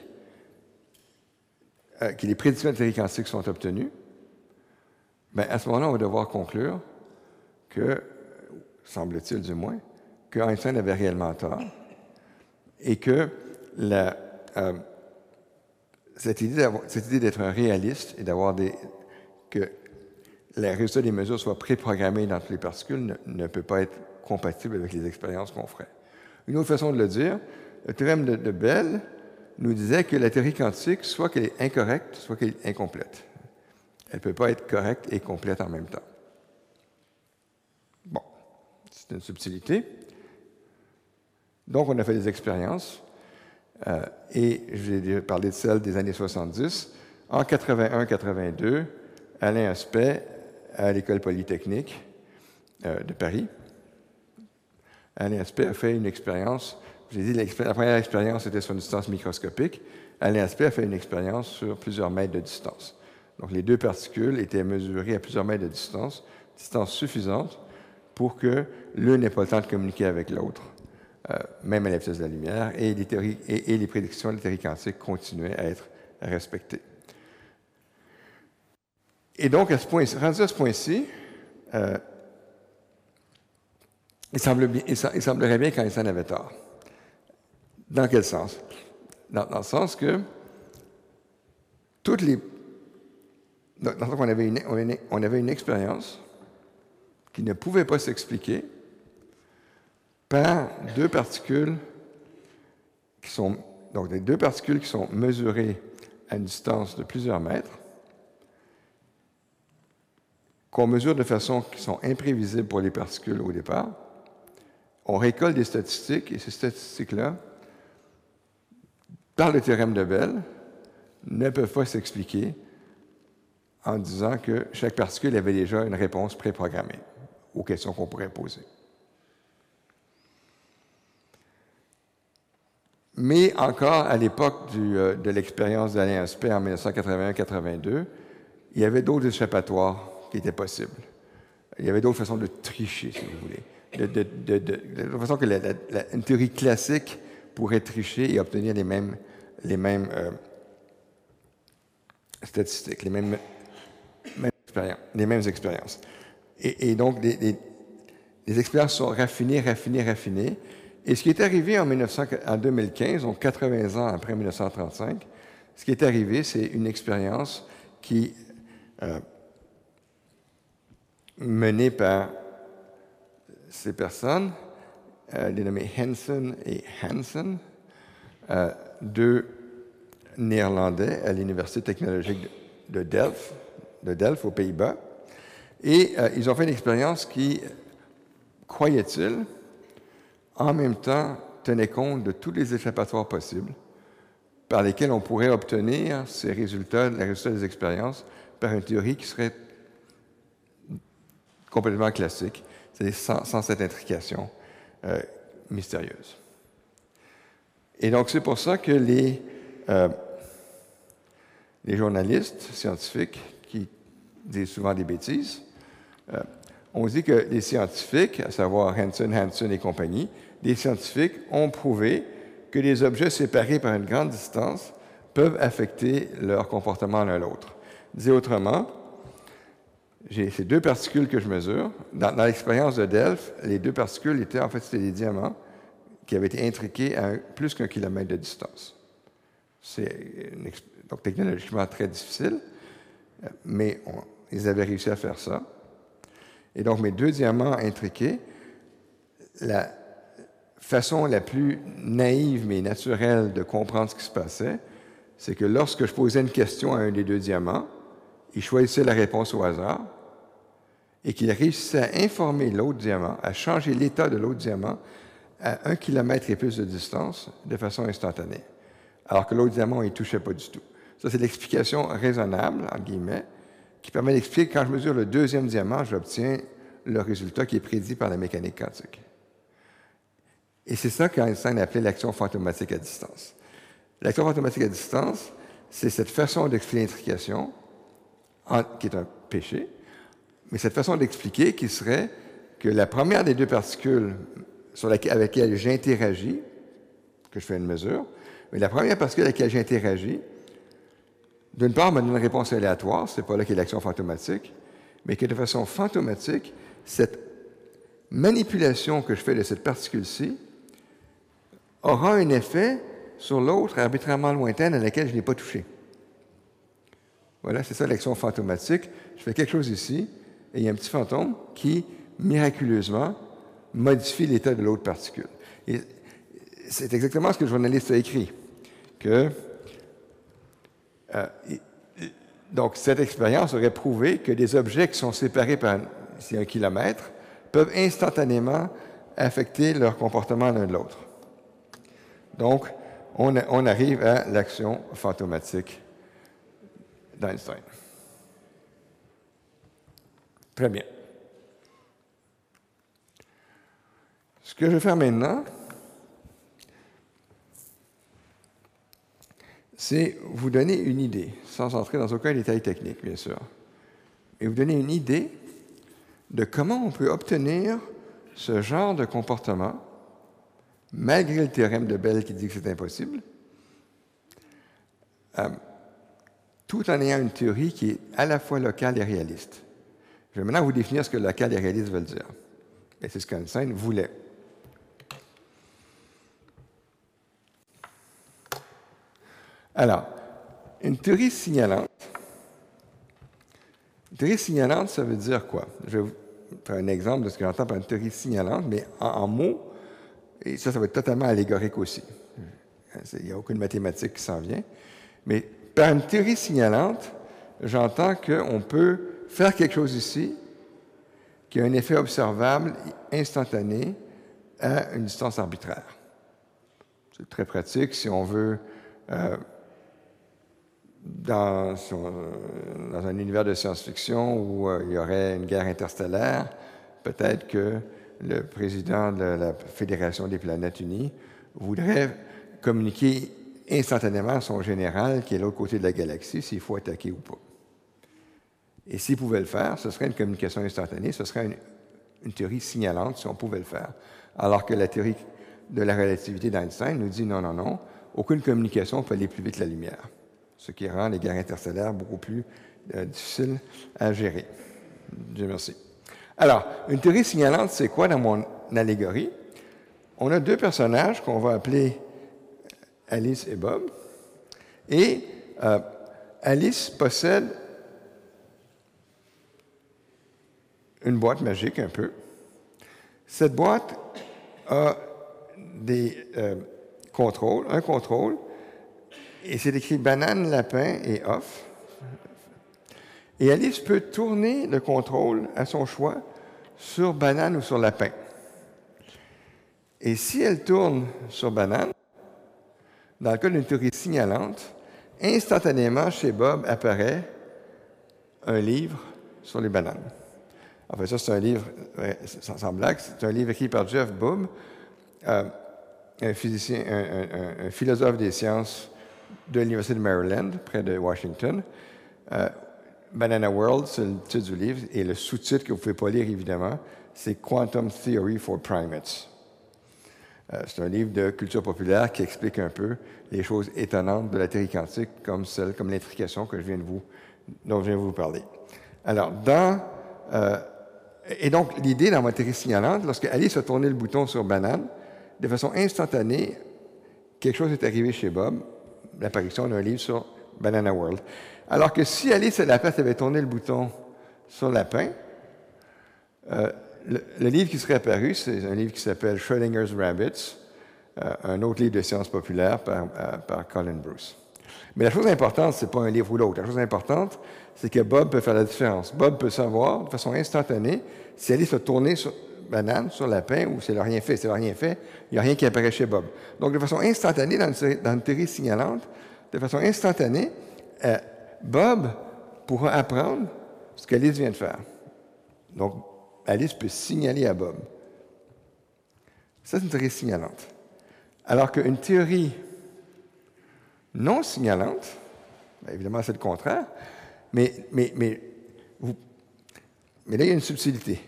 euh, que les prédictions théorie quantique sont obtenues, bien, à ce moment-là, on va devoir conclure que, semble-t-il du moins, que Einstein avait réellement tort et que euh, cette idée d'être un réaliste et d'avoir que les résultats des mesures soient préprogrammés dans toutes les particules ne, peut pas être compatible avec les expériences qu'on ferait. Une autre façon de le dire, le théorème de Bell nous disait que la théorie quantique, soit qu'elle est incorrecte, soit qu'elle est incomplète. Elle ne peut pas être correcte et complète en même temps. Bon, c'est une subtilité. Donc, on a fait des expériences. Euh, et j'ai parlé de celle des années 70. En 81-82, Alain Aspect, à l'École polytechnique euh, de Paris, Alain Aspect a fait une expérience. J'ai dit la première expérience était sur une distance microscopique. Alain Aspect a fait une expérience sur plusieurs mètres de distance. Donc, les deux particules étaient mesurées à plusieurs mètres de distance, distance suffisante pour que l'une n'ait pas le temps de communiquer avec l'autre. Euh, même à la vitesse de la lumière, et les, prédictions de la théorie quantique continuaient à être respectées. Et donc, à ce point, rendu à ce point-ci, euh, il, semblerait bien qu'Einstein avait tort. Dans quel sens? Dans, le sens que toutes les. Dans, qu'on avait une, on avait une expérience qui ne pouvait pas s'expliquer par deux particules qui sont donc des deux particules qui sont mesurées à une distance de plusieurs mètres, qu'on mesure de façon qui sont imprévisibles pour les particules au départ. On récolte des statistiques et ces statistiques-là, par le théorème de Bell, ne peuvent pas s'expliquer en disant que chaque particule avait déjà une réponse préprogrammée aux questions qu'on pourrait poser. Mais encore à l'époque euh, de l'expérience d'Alain Aspect en 1981-82, il y avait d'autres échappatoires qui étaient possibles. Il y avait d'autres façons de tricher, si vous voulez. De, de, façon que une théorie classique pourrait tricher et obtenir les mêmes, les mêmes euh, statistiques, les mêmes, expériences, les mêmes expériences. Et, donc, les, expériences sont raffinées, raffinées, raffinées. Et ce qui est arrivé en, 2015, donc 80 ans après 1935, ce qui est arrivé, c'est une expérience qui, euh, menée par ces personnes, euh, dénommées Hansen et Hansen, euh, deux Néerlandais à l'Université technologique de Delft, de Delft aux Pays-Bas. Et euh, ils ont fait une expérience qui, croyait-il, en même temps tenait compte de tous les échappatoires possibles par lesquels on pourrait obtenir ces résultats, les résultats des expériences, par une théorie qui serait complètement classique, c'est-à-dire sans, cette intrication euh, mystérieuse. Et donc, c'est pour ça que les, euh, les journalistes scientifiques, qui disent souvent des bêtises, euh, ont dit que les scientifiques, à savoir Hansen, Hansen et compagnie, des scientifiques ont prouvé que les objets séparés par une grande distance peuvent affecter leur comportement l'un l'autre. Dit autrement, j'ai ces deux particules que je mesure. Dans, l'expérience de Delphes, les deux particules étaient en fait c'était des diamants qui avaient été intriqués à plus qu'un kilomètre de distance. C'est donc technologiquement très difficile, mais ils avaient réussi à faire ça. Et donc mes deux diamants intriqués, la, façon la plus naïve mais naturelle de comprendre ce qui se passait, c'est que lorsque je posais une question à un des deux diamants, il choisissait la réponse au hasard et qu'il réussissait à informer l'autre diamant, à changer l'état de l'autre diamant à un kilomètre et plus de distance de façon instantanée, alors que l'autre diamant n'y touchait pas du tout. Ça, c'est l'explication raisonnable, en guillemets, qui permet d'expliquer que quand je mesure le deuxième diamant, j'obtiens le résultat qui est prédit par la mécanique quantique. Et c'est ça qu'Einstein appelait l'action fantomatique à distance. L'action fantomatique à distance, c'est cette façon d'expliquer l'intrication, qui est un péché, mais cette façon d'expliquer qui serait que la première des deux particules sur laquelle, avec laquelle j'interagis, que je fais une mesure, mais la première particule avec laquelle j'interagis, d'une part, me donne une réponse aléatoire, c'est pas là qu'est l'action fantomatique, mais que de façon fantomatique, cette manipulation que je fais de cette particule-ci aura un effet sur l'autre arbitrairement lointaine à laquelle je n'ai pas touché. Voilà, c'est ça l'action fantomatique. Je fais quelque chose ici, et il y a un petit fantôme qui, miraculeusement, modifie l'état de l'autre particule. C'est exactement ce que le journaliste a écrit, que euh, donc cette expérience aurait prouvé que des objets qui sont séparés par un kilomètre peuvent instantanément affecter leur comportement l'un de l'autre. Donc, on, on arrive à l'action fantomatique d'Einstein. Très bien. Ce que je vais faire maintenant, c'est vous donner une idée, sans entrer dans aucun détail technique, bien sûr, et vous donner une idée de comment on peut obtenir ce genre de comportement, malgré le théorème de Bell qui dit que c'est impossible, euh, tout en ayant une théorie qui est à la fois locale et réaliste. Je vais maintenant vous définir ce que local et réaliste veulent dire. Et c'est ce qu'Einstein voulait. Alors, une théorie signalante. Une théorie signalante, ça veut dire quoi? Je vais vous faire un exemple de ce que j'entends par une théorie signalante, mais en, mots, et ça, ça va être totalement allégorique aussi. Il n'y a aucune mathématique qui s'en vient. Mais par une théorie signalante, j'entends qu'on peut faire quelque chose ici qui a un effet observable instantané à une distance arbitraire. C'est très pratique si on veut euh, dans, un univers de science-fiction où euh, il y aurait une guerre interstellaire, peut-être que le président de la Fédération des planètes unies voudrait communiquer instantanément à son général qui est de l'autre côté de la galaxie s'il faut attaquer ou pas. Et s'il pouvait le faire, ce serait une communication instantanée, ce serait une, une, théorie signalante si on pouvait le faire. Alors que la théorie de la relativité d'Einstein nous dit non, non, non, aucune communication peut aller plus vite que la lumière ce qui rend les guerres interstellaires beaucoup plus euh, difficiles à gérer. Dieu merci. Alors, une théorie signalante, c'est quoi dans mon allégorie? On a deux personnages qu'on va appeler Alice et Bob. Et euh, Alice possède une boîte magique un peu. Cette boîte a des euh, contrôles, un contrôle et c'est écrit banane, lapin et off. Et Alice peut tourner le contrôle à son choix sur banane ou sur lapin. Et si elle tourne sur banane, dans le cas d'une théorie signalante, instantanément chez Bob apparaît un livre sur les bananes. En fait, ça, c'est un livre, sans, blague, c'est un livre écrit par Jeff Bob, euh, un, physicien, un, philosophe des sciences de l'Université de Maryland, près de Washington. Euh, Banana World, c'est le titre du livre, et le sous-titre que vous ne pouvez pas lire, évidemment, c'est Quantum Theory for Primates. Euh, c'est un livre de culture populaire qui explique un peu les choses étonnantes de la théorie quantique, comme celle, comme l'intrication dont je viens de vous parler. Alors, dans, euh, et donc, l'idée dans ma théorie signalante, lorsque Alice a tourné le bouton sur banane, de façon instantanée, quelque chose est arrivé chez Bob, l'apparition d'un livre sur Banana World. Alors que si Alice à la place avait tourné le bouton sur Lapin, euh, le, livre qui serait apparu, c'est un livre qui s'appelle Schrödinger's Rabbits, euh, un autre livre de sciences populaires par, euh, par Colin Bruce. Mais la chose importante, ce n'est pas un livre ou l'autre. La chose importante, c'est que Bob peut faire la différence. Bob peut savoir de façon instantanée si Alice a tourné sur banane, sur lapin, ou si elle n'a rien fait. Elle n'a rien fait, il n'y a rien qui apparaît chez Bob. Donc, de façon instantanée, dans une, théorie signalante, de façon instantanée, euh, Bob pourra apprendre ce qu'Alice vient de faire. Donc, Alice peut signaler à Bob. Ça, c'est une théorie signalante. Alors qu'une théorie non signalante, ben, évidemment, c'est le contraire, mais, mais, mais, mais là, il y a une subtilité.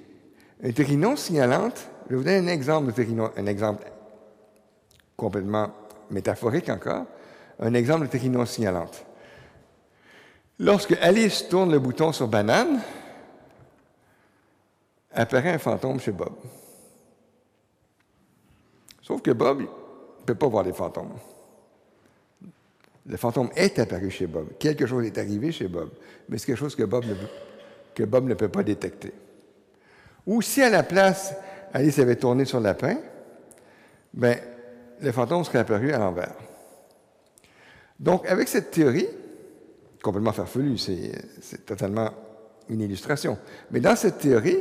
Une théorie non signalante, je vais vous donner un exemple de un exemple complètement métaphorique encore, un exemple de théorie non signalante. Lorsque Alice tourne le bouton sur banane, apparaît un fantôme chez Bob. Sauf que Bob ne peut pas voir les fantômes. Le fantôme est apparu chez Bob. Quelque chose est arrivé chez Bob, mais c'est quelque chose que Bob ne peut pas détecter. Ou si à la place, Alice avait tourné sur le lapin, ben, le fantôme serait apparu à l'envers. Donc, avec cette théorie, complètement farfelue, c'est totalement une illustration, mais dans cette théorie,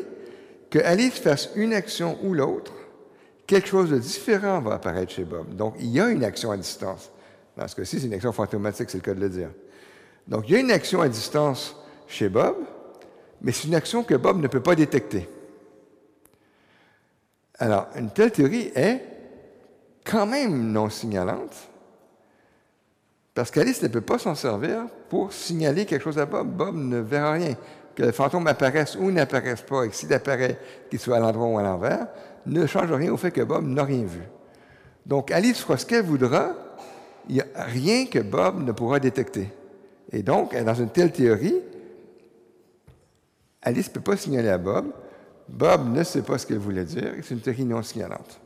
que Alice fasse une action ou l'autre, quelque chose de différent va apparaître chez Bob. Donc, il y a une action à distance. Dans ce cas-ci, c'est une action fantomatique, c'est le cas de le dire. Donc, il y a une action à distance chez Bob, mais c'est une action que Bob ne peut pas détecter. Alors, une telle théorie est quand même non signalante, parce qu'Alice ne peut pas s'en servir pour signaler quelque chose à Bob. Bob ne verra rien. Que le fantôme apparaisse ou n'apparaisse pas, et que s'il apparaît, qu'il soit à l'endroit ou à l'envers, ne change rien au fait que Bob n'a rien vu. Donc, Alice fera ce qu'elle voudra, il n'y a rien que Bob ne pourra détecter. Et donc, dans une telle théorie, Alice ne peut pas signaler à Bob. Bob ne sait pas ce qu'elle voulait dire, c'est une théorie non signalante.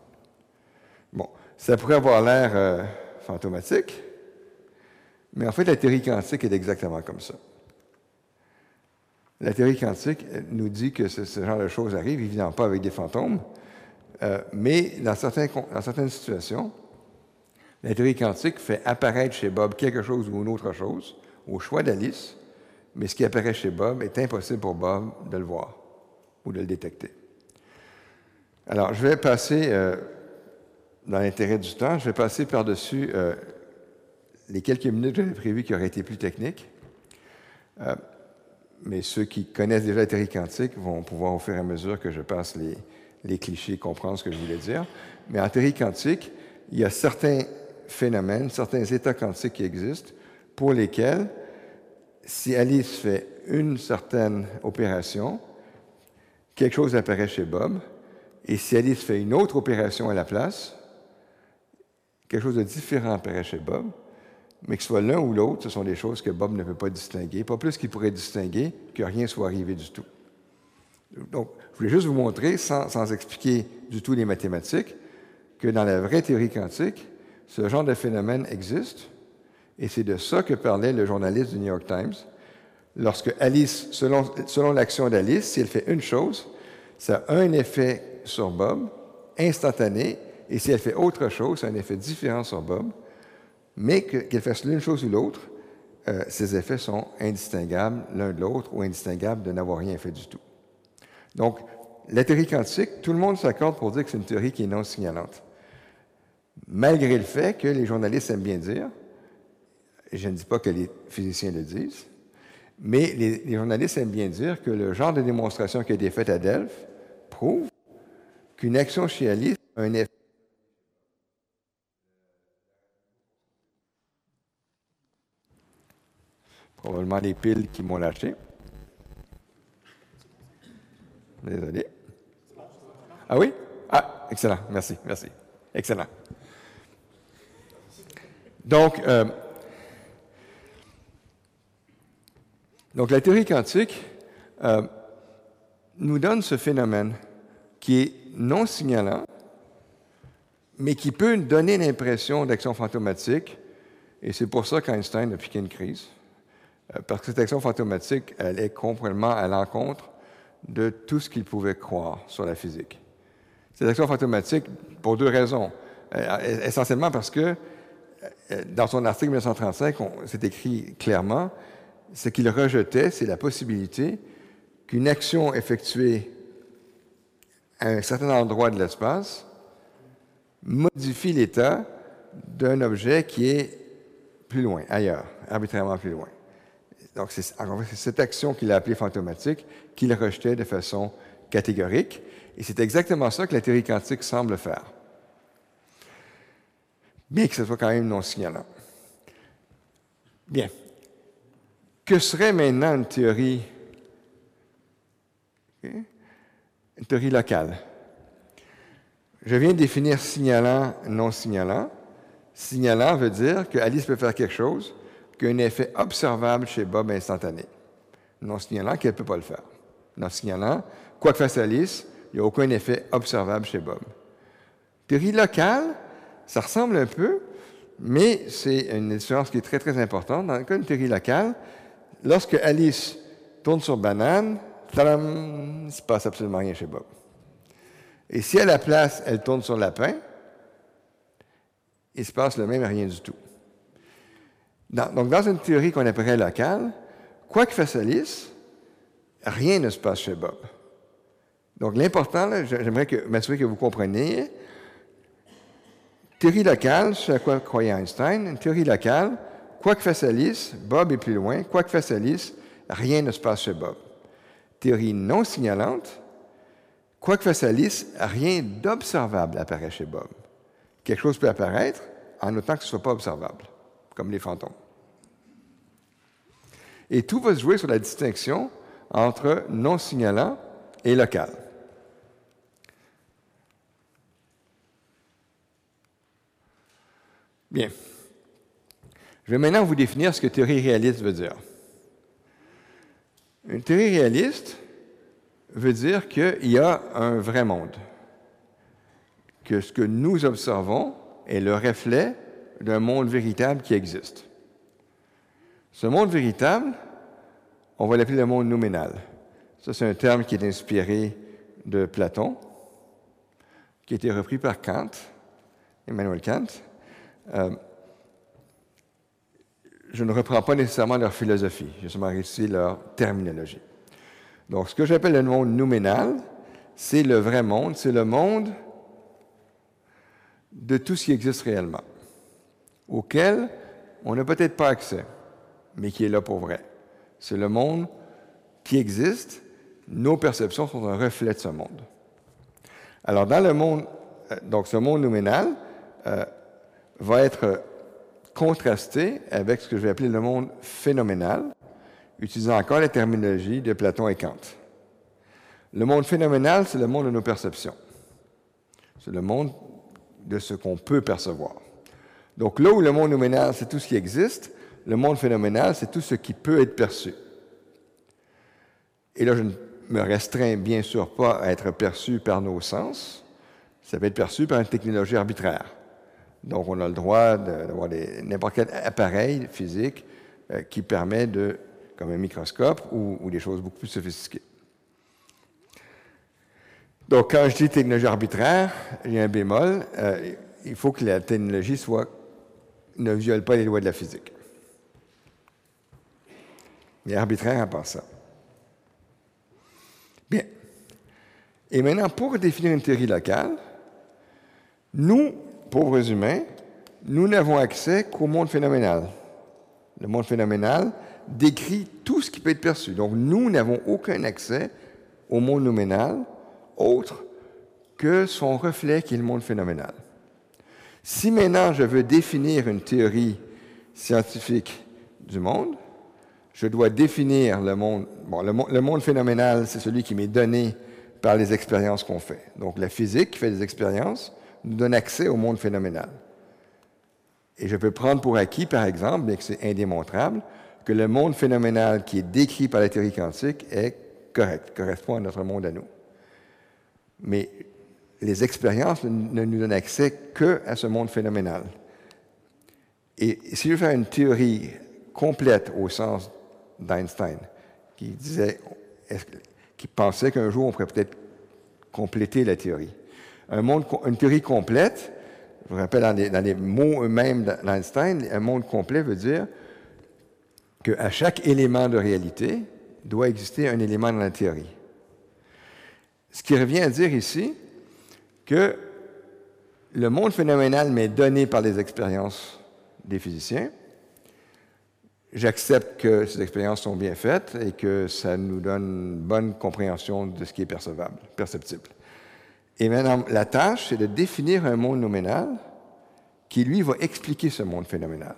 Bon, ça pourrait avoir l'air euh, fantomatique, mais en fait, la théorie quantique est exactement comme ça. La théorie quantique nous dit que ce, genre de choses arrive, évidemment pas avec des fantômes, euh, mais dans, dans certaines situations, la théorie quantique fait apparaître chez Bob quelque chose ou une autre chose, au choix d'Alice, mais ce qui apparaît chez Bob est impossible pour Bob de le voir ou de le détecter. Alors, je vais passer, euh, dans l'intérêt du temps, je vais passer par-dessus euh, les quelques minutes que j'avais prévues qui auraient été plus techniques. Euh, mais ceux qui connaissent déjà la théorie quantique vont pouvoir, au fur et à mesure que je passe les, les clichés, comprendre ce que je voulais dire. Mais en théorie quantique, il y a certains phénomènes, certains états quantiques qui existent, pour lesquels, si Alice fait une certaine opération, quelque chose apparaît chez Bob, et si Alice fait une autre opération à la place, quelque chose de différent apparaît chez Bob, mais que ce soit l'un ou l'autre, ce sont des choses que Bob ne peut pas distinguer, pas plus qu'il pourrait distinguer que rien soit arrivé du tout. Donc, je voulais juste vous montrer, sans, expliquer du tout les mathématiques, que dans la vraie théorie quantique, ce genre de phénomène existe, et c'est de ça que parlait le journaliste du New York Times. Lorsque Alice, selon, l'action d'Alice, si elle fait une chose, ça a un effet sur Bob, instantané, et si elle fait autre chose, ça a un effet différent sur Bob, mais qu'elle fasse l'une chose ou l'autre, euh, ces effets sont indistinguables l'un de l'autre ou indistinguables de n'avoir rien fait du tout. Donc, la théorie quantique, tout le monde s'accorde pour dire que c'est une théorie qui est non signalante malgré le fait que les journalistes aiment bien dire, et je ne dis pas que les physiciens le disent, mais les, journalistes aiment bien dire que le genre de démonstration qui a été faite à Delphes prouve qu'une action chez Alice a un effet. Probablement les piles qui m'ont lâché. Désolé. Ah oui? Ah, excellent. Merci, merci. Excellent. Donc, euh, donc, la théorie quantique euh, nous donne ce phénomène qui est non signalant, mais qui peut donner l'impression d'action fantomatique, et c'est pour ça qu'Einstein a piqué une crise, euh, parce que cette action fantomatique, elle est complètement à l'encontre de tout ce qu'il pouvait croire sur la physique. Cette action fantomatique, pour deux raisons. Essentiellement parce que euh, dans son article 1935, c'est écrit clairement, ce qu'il rejetait, c'est la possibilité qu'une action effectuée à un certain endroit de l'espace modifie l'état d'un objet qui est plus loin, ailleurs, arbitrairement plus loin. Donc, c'est cette action qu'il a appelée fantomatique qu'il rejetait de façon catégorique. Et c'est exactement ça que la théorie quantique semble faire. Bien que ce soit quand même non signalant. Bien. Que serait maintenant une théorie, théorie locale? Je viens de définir signalant, non signalant. Signalant veut dire que Alice peut faire quelque chose qui a un effet observable chez Bob instantané. Non signalant qu'elle ne peut pas le faire. Non signalant, quoi que fasse Alice, il n'y a aucun effet observable chez Bob. Théorie locale, ça ressemble un peu, mais c'est une différence qui est très, très importante. Dans le cas d'une théorie locale, lorsque Alice tourne sur banane, il ne se passe absolument rien chez Bob. Et si à la place, elle tourne sur lapin, il se passe le même rien du tout. donc, dans une théorie qu'on appellerait locale, quoi que fasse Alice, rien ne se passe chez Bob. Donc, l'important, j'aimerais m'assurer que vous compreniez, théorie locale, ce à quoi croyait Einstein, une théorie locale, quoi que fasse Alice, Bob est plus loin, quoi que fasse Alice, rien ne se passe chez Bob. Théorie non signalante, quoi que fasse Alice, rien d'observable apparaît chez Bob. Quelque chose peut apparaître en autant que ce ne soit pas observable, comme les fantômes. Et tout va se jouer sur la distinction entre non signalant et local. Bien. Je vais maintenant vous définir ce que théorie réaliste veut dire. Une théorie réaliste veut dire qu'il y a un vrai monde, que ce que nous observons est le reflet d'un monde véritable qui existe. Ce monde véritable, on va l'appeler le monde nouménal. Ça, c'est un terme qui est inspiré de Platon, qui a été repris par Kant, Emmanuel Kant, euh, je ne reprends pas nécessairement leur philosophie, j'ai seulement réussi leur terminologie. Donc, ce que j'appelle le monde nouménal, c'est le vrai monde, c'est le monde de tout ce qui existe réellement, auquel on n'a peut-être pas accès, mais qui est là pour vrai. C'est le monde qui existe, nos perceptions sont un reflet de ce monde. Alors, dans le monde, euh, donc ce monde nouménal, euh, va être contrasté avec ce que je vais appeler le monde phénoménal, utilisant encore la terminologie de Platon et Kant. Le monde phénoménal, c'est le monde de nos perceptions. C'est le monde de ce qu'on peut percevoir. Donc là où le monde nouménal, c'est tout ce qui existe, le monde phénoménal, c'est tout ce qui peut être perçu. Et là, je ne me restreins bien sûr pas à être perçu par nos sens, ça peut être perçu par une technologie arbitraire. Donc, on a le droit d'avoir n'importe quel appareil physique euh, qui permet de, comme un microscope ou, des choses beaucoup plus sophistiquées. Donc, quand je dis technologie arbitraire, a un bémol. Euh, il faut que la technologie soit, ne viole pas les lois de la physique. Mais arbitraire à part ça. Bien. Et maintenant, pour définir une théorie locale, nous, pauvres humains, nous n'avons accès qu'au monde phénoménal. Le monde phénoménal décrit tout ce qui peut être perçu. Donc, nous n'avons aucun accès au monde nominal autre que son reflet qui est le monde phénoménal. Si maintenant je veux définir une théorie scientifique du monde, je dois définir le monde. Bon, le, le monde phénoménal, c'est celui qui m'est donné par les expériences qu'on fait. Donc, la physique fait des expériences, nous donne accès au monde phénoménal. Et je peux prendre pour acquis, par exemple, bien que c'est indémontrable, que le monde phénoménal qui est décrit par la théorie quantique est correct, correspond à notre monde à nous. Mais les expériences ne nous donnent accès que à ce monde phénoménal. Et si je veux faire une théorie complète au sens d'Einstein, qui disait, qui pensait qu'un jour on pourrait peut-être compléter la théorie, un monde, une théorie complète Je vous rappelle, dans les, dans les mots eux-mêmes d'Einstein, un monde complet veut dire qu'à chaque élément de réalité doit exister un élément dans la théorie. Ce qui revient à dire ici que le monde phénoménal m'est donné par les expériences des physiciens. J'accepte que ces expériences sont bien faites et que ça nous donne une bonne compréhension de ce qui est percevable, perceptible. Et maintenant, la tâche, c'est de définir un monde nominal qui, lui, va expliquer ce monde phénoménal.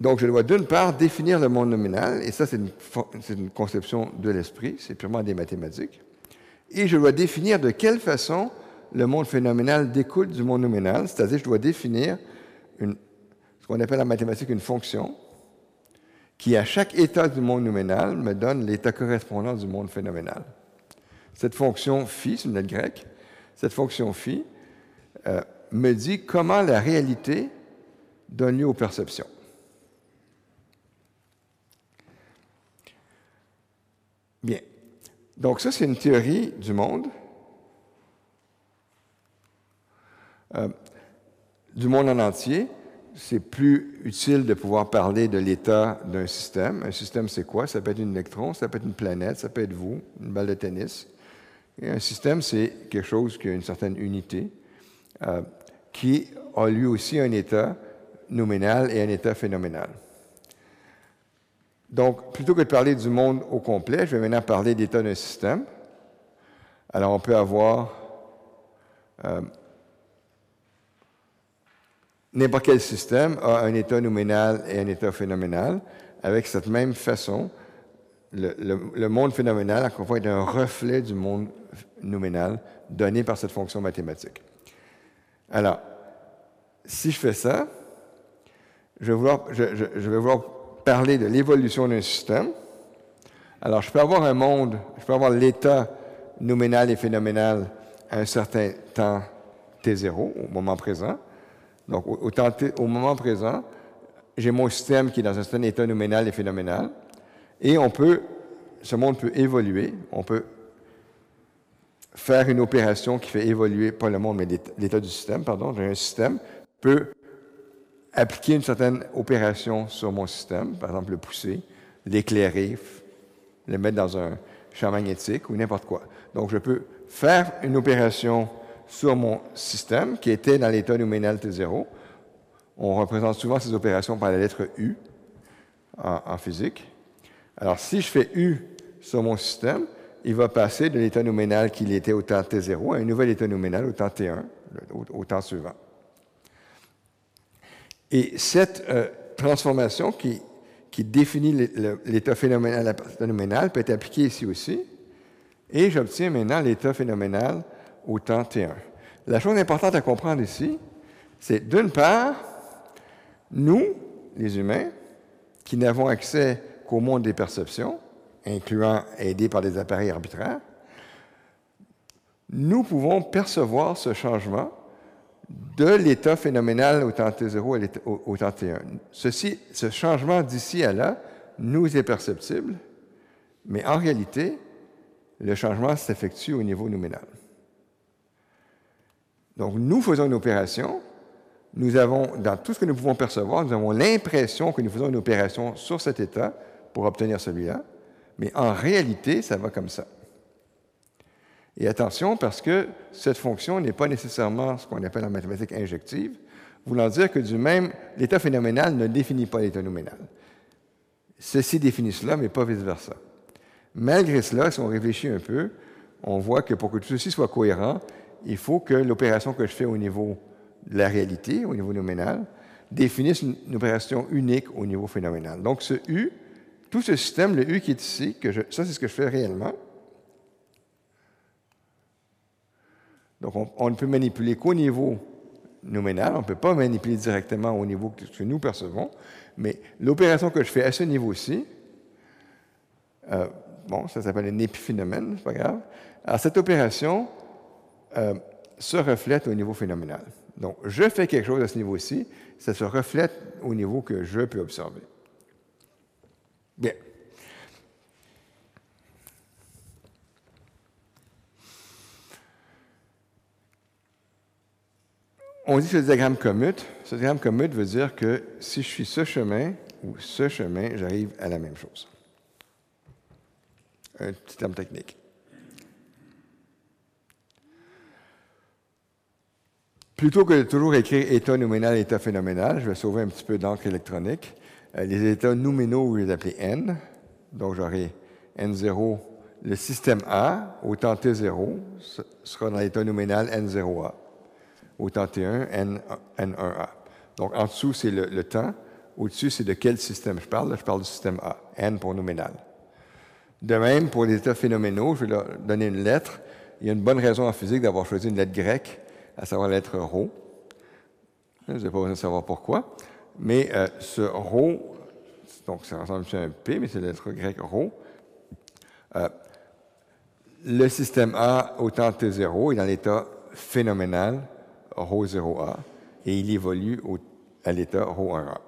Donc, je dois d'une part définir le monde nominal, et ça, c'est une, conception de l'esprit, c'est purement des mathématiques. Et je dois définir de quelle façon le monde phénoménal découle du monde nominal, c'est-à-dire je dois définir une, ce qu'on appelle en mathématiques une fonction qui, à chaque état du monde nominal, me donne l'état correspondant du monde phénoménal. Cette fonction phi, c'est une lettre grecque, cette fonction phi euh, me dit comment la réalité donne lieu aux perceptions. Bien. Donc ça, c'est une théorie du monde, euh, du monde en entier. C'est plus utile de pouvoir parler de l'état d'un système. Un système, c'est quoi? Ça peut être un électron, ça peut être une planète, ça peut être vous, une balle de tennis. Et un système, c'est quelque chose qui a une certaine unité, euh, qui a lui aussi un état nominal et un état phénoménal. Donc, plutôt que de parler du monde au complet, je vais maintenant parler d'état d'un système. Alors, on peut avoir euh, n'importe quel système a un état nominal et un état phénoménal. Avec cette même façon, le, monde phénoménal, encore une fois, est un reflet du monde nominal donné par cette fonction mathématique. Alors, si je fais ça, je vais vouloir, je, je, je vais vouloir parler de l'évolution d'un système. Alors, je peux avoir un monde, je peux avoir l'état nominal et phénoménal à un certain temps t0, au moment présent. Donc, au, moment présent, j'ai mon système qui est dans un certain état nominal et phénoménal. Et on peut, ce monde peut évoluer. On peut faire une opération qui fait évoluer, pas le monde, mais l'état du système, pardon. J'ai un système, peut appliquer une certaine opération sur mon système, par exemple le pousser, l'éclairer, le mettre dans un champ magnétique ou n'importe quoi. Donc, je peux faire une opération sur mon système qui était dans l'état nominal T0. On représente souvent ces opérations par la lettre U en, physique. Alors, si je fais U sur mon système, il va passer de l'état nominal qu'il était au temps T0 à un nouvel état nominal au temps T1, au, temps suivant. Et cette euh, transformation qui, définit l'état phénoménal peut être appliquée ici aussi. Et j'obtiens maintenant l'état phénoménal au temps T1. La chose importante à comprendre ici, c'est d'une part, nous, les humains, qui n'avons accès qu'au monde des perceptions, incluant aidés par des appareils arbitraires, nous pouvons percevoir ce changement de l'état phénoménal au temps T0 au, au temps T1. Ceci, ce changement d'ici à là nous est perceptible, mais en réalité, le changement s'effectue au niveau nominal. Donc, nous faisons une opération, nous avons, dans tout ce que nous pouvons percevoir, nous avons l'impression que nous faisons une opération sur cet état pour obtenir celui-là, mais en réalité, ça va comme ça. Et attention, parce que cette fonction n'est pas nécessairement ce qu'on appelle en mathématiques injective, voulant dire que du même, l'état phénoménal ne définit pas l'état nominal. Ceci définit cela, mais pas vice-versa. Malgré cela, si on réfléchit un peu, on voit que pour que tout ceci soit cohérent, il faut que l'opération que je fais au niveau de la réalité, au niveau nominal, définisse une, opération unique au niveau phénoménal. Donc, ce U, tout ce système, le U qui est ici, que je, ça c'est ce que je fais réellement, Donc, on, ne peut manipuler qu'au niveau nominal, on ne peut pas manipuler directement au niveau que nous percevons, mais l'opération que je fais à ce niveau-ci, euh, bon, ça s'appelle un épiphénomène, c'est pas grave. Alors, cette opération euh, se reflète au niveau phénoménal. Donc, je fais quelque chose à ce niveau-ci, ça se reflète au niveau que je peux observer. Bien. on dit que ce diagramme commute. Ce diagramme commute veut dire que si je suis ce chemin ou ce chemin, j'arrive à la même chose. Un petit terme technique. Plutôt que de toujours écrire état nominal état phénoménal, je vais sauver un petit peu d'encre électronique. Euh, les états nominaux, je vais les appeler N. Donc, j'aurai N0, le système A, au temps T0, sera dans l'état nominal N0A. Au temps T1, N, 1 a Donc, en dessous, c'est le, temps. Au-dessus, c'est de quel système je parle. je parle du système A, N pour nominal. De même, pour les états phénoménaux, je vais leur donner une lettre. Il y a une bonne raison en physique d'avoir choisi une lettre grecque à savoir la lettre rho. Je n'ai pas besoin de savoir pourquoi. Mais euh, ce rho, donc ça ressemble à un P, mais c'est la lettre grecque rho. Euh, le système A au temps T0 est dans l'état phénoménal rho 0A et il évolue à l'état rho 1A.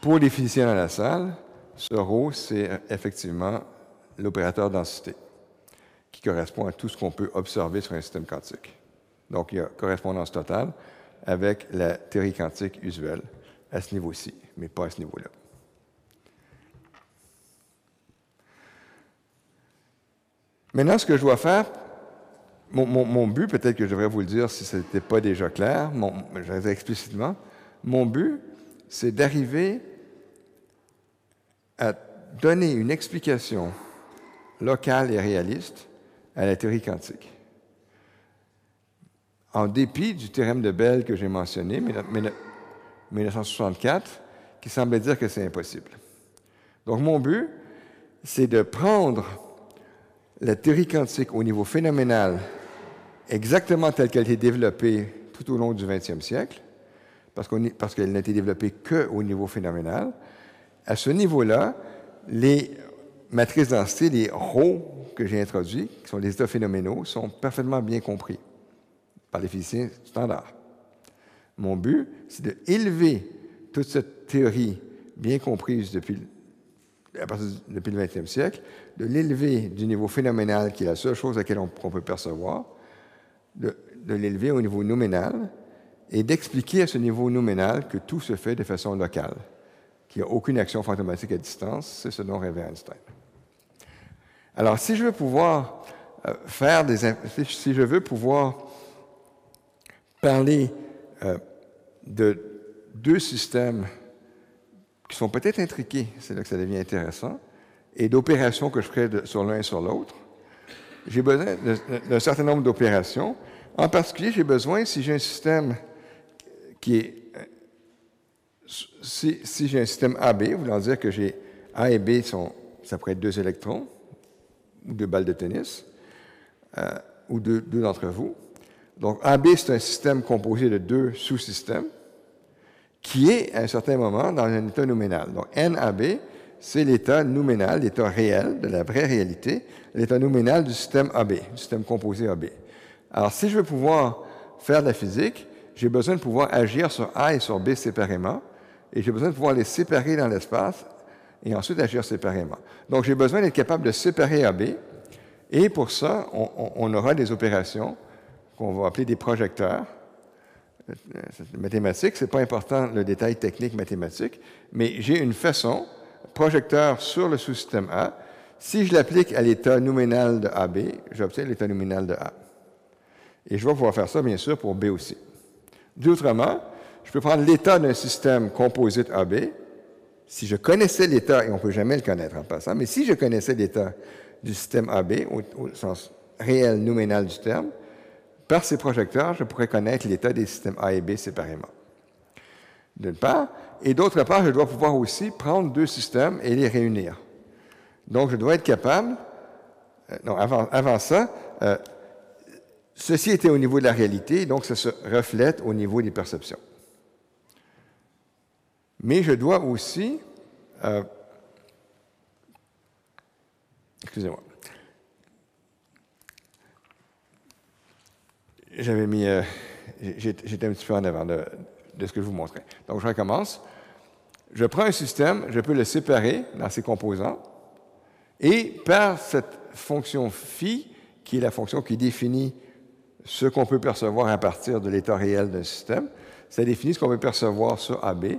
Pour les physiciens dans la salle, ce rho, c'est effectivement l'opérateur densité qui correspond à tout ce qu'on peut observer sur un système quantique. Donc, il y a correspondance totale avec la théorie quantique usuelle à ce niveau-ci, mais pas à ce niveau-là. Maintenant, ce que je dois faire, mon, but, peut-être que je devrais vous le dire si ce n'était pas déjà clair, je vais dire explicitement, mon but, c'est d'arriver à donner une explication locale et réaliste à la théorie quantique en dépit du théorème de Bell que j'ai mentionné, 1964, qui semblait dire que c'est impossible. Donc mon but, c'est de prendre la théorie quantique au niveau phénoménal exactement telle qu'elle a été développée tout au long du 20e siècle, parce qu'elle n'a été développée qu'au niveau phénoménal. À ce niveau-là, les matrices densité, les rho que j'ai introduits, qui sont les états phénoménaux, sont parfaitement bien compris par les physiciens standards. Mon but, c'est d'élever toute cette théorie bien comprise depuis, depuis le 20e siècle, de l'élever du niveau phénoménal, qui est la seule chose à laquelle on, peut percevoir, de, de l'élever au niveau nominal et d'expliquer à ce niveau nominal que tout se fait de façon locale, qu'il n'y a aucune action fantomatique à distance. C'est ce dont rêvait Einstein. Alors, si je veux pouvoir euh, faire des... Si je veux pouvoir parler euh, de deux systèmes qui sont peut-être intriqués, c'est là que ça devient intéressant, et d'opérations que je ferai sur l'un et sur l'autre. J'ai besoin d'un certain nombre d'opérations. En particulier, j'ai besoin, si j'ai un système qui est. Si, j'ai un système AB, voulant dire que j'ai A et B, sont, ça pourrait être deux électrons, ou deux balles de tennis, euh, ou deux d'entre vous. Donc, AB, c'est un système composé de deux sous-systèmes qui est, à un certain moment, dans un état nominal. Donc, NAB, c'est l'état nominal, l'état réel de la vraie réalité, l'état nominal du système AB, du système composé AB. Alors, si je veux pouvoir faire de la physique, j'ai besoin de pouvoir agir sur A et sur B séparément, et j'ai besoin de pouvoir les séparer dans l'espace et ensuite agir séparément. Donc, j'ai besoin d'être capable de séparer AB, et pour ça, on aura des opérations qu'on va appeler des projecteurs. Mathématiques, ce n'est pas important le détail technique mathématique, mais j'ai une façon, projecteur sur le sous-système A. Si je l'applique à l'état nominal de AB, j'obtiens l'état nominal de A. Et je vais pouvoir faire ça, bien sûr, pour B aussi. D'autrement, je peux prendre l'état d'un système composite AB. Si je connaissais l'état, et on ne peut jamais le connaître en passant, mais si je connaissais l'état du système AB au sens réel nominal du terme, par ces projecteurs, je pourrais connaître l'état des systèmes A et B séparément. D'une part. Et d'autre part, je dois pouvoir aussi prendre deux systèmes et les réunir. Donc, je dois être capable, euh, non, avant, ça, euh, ceci était au niveau de la réalité, donc ça se reflète au niveau des perceptions. Mais je dois aussi, euh, excusez-moi, j'avais mis, euh, j'étais un petit peu en avant de, ce que je vous montrais. Donc, je recommence. Je prends un système, je peux le séparer dans ses composants, et par cette fonction phi, qui est la fonction qui définit ce qu'on peut percevoir à partir de l'état réel d'un système. Ça définit ce qu'on peut percevoir sur AB,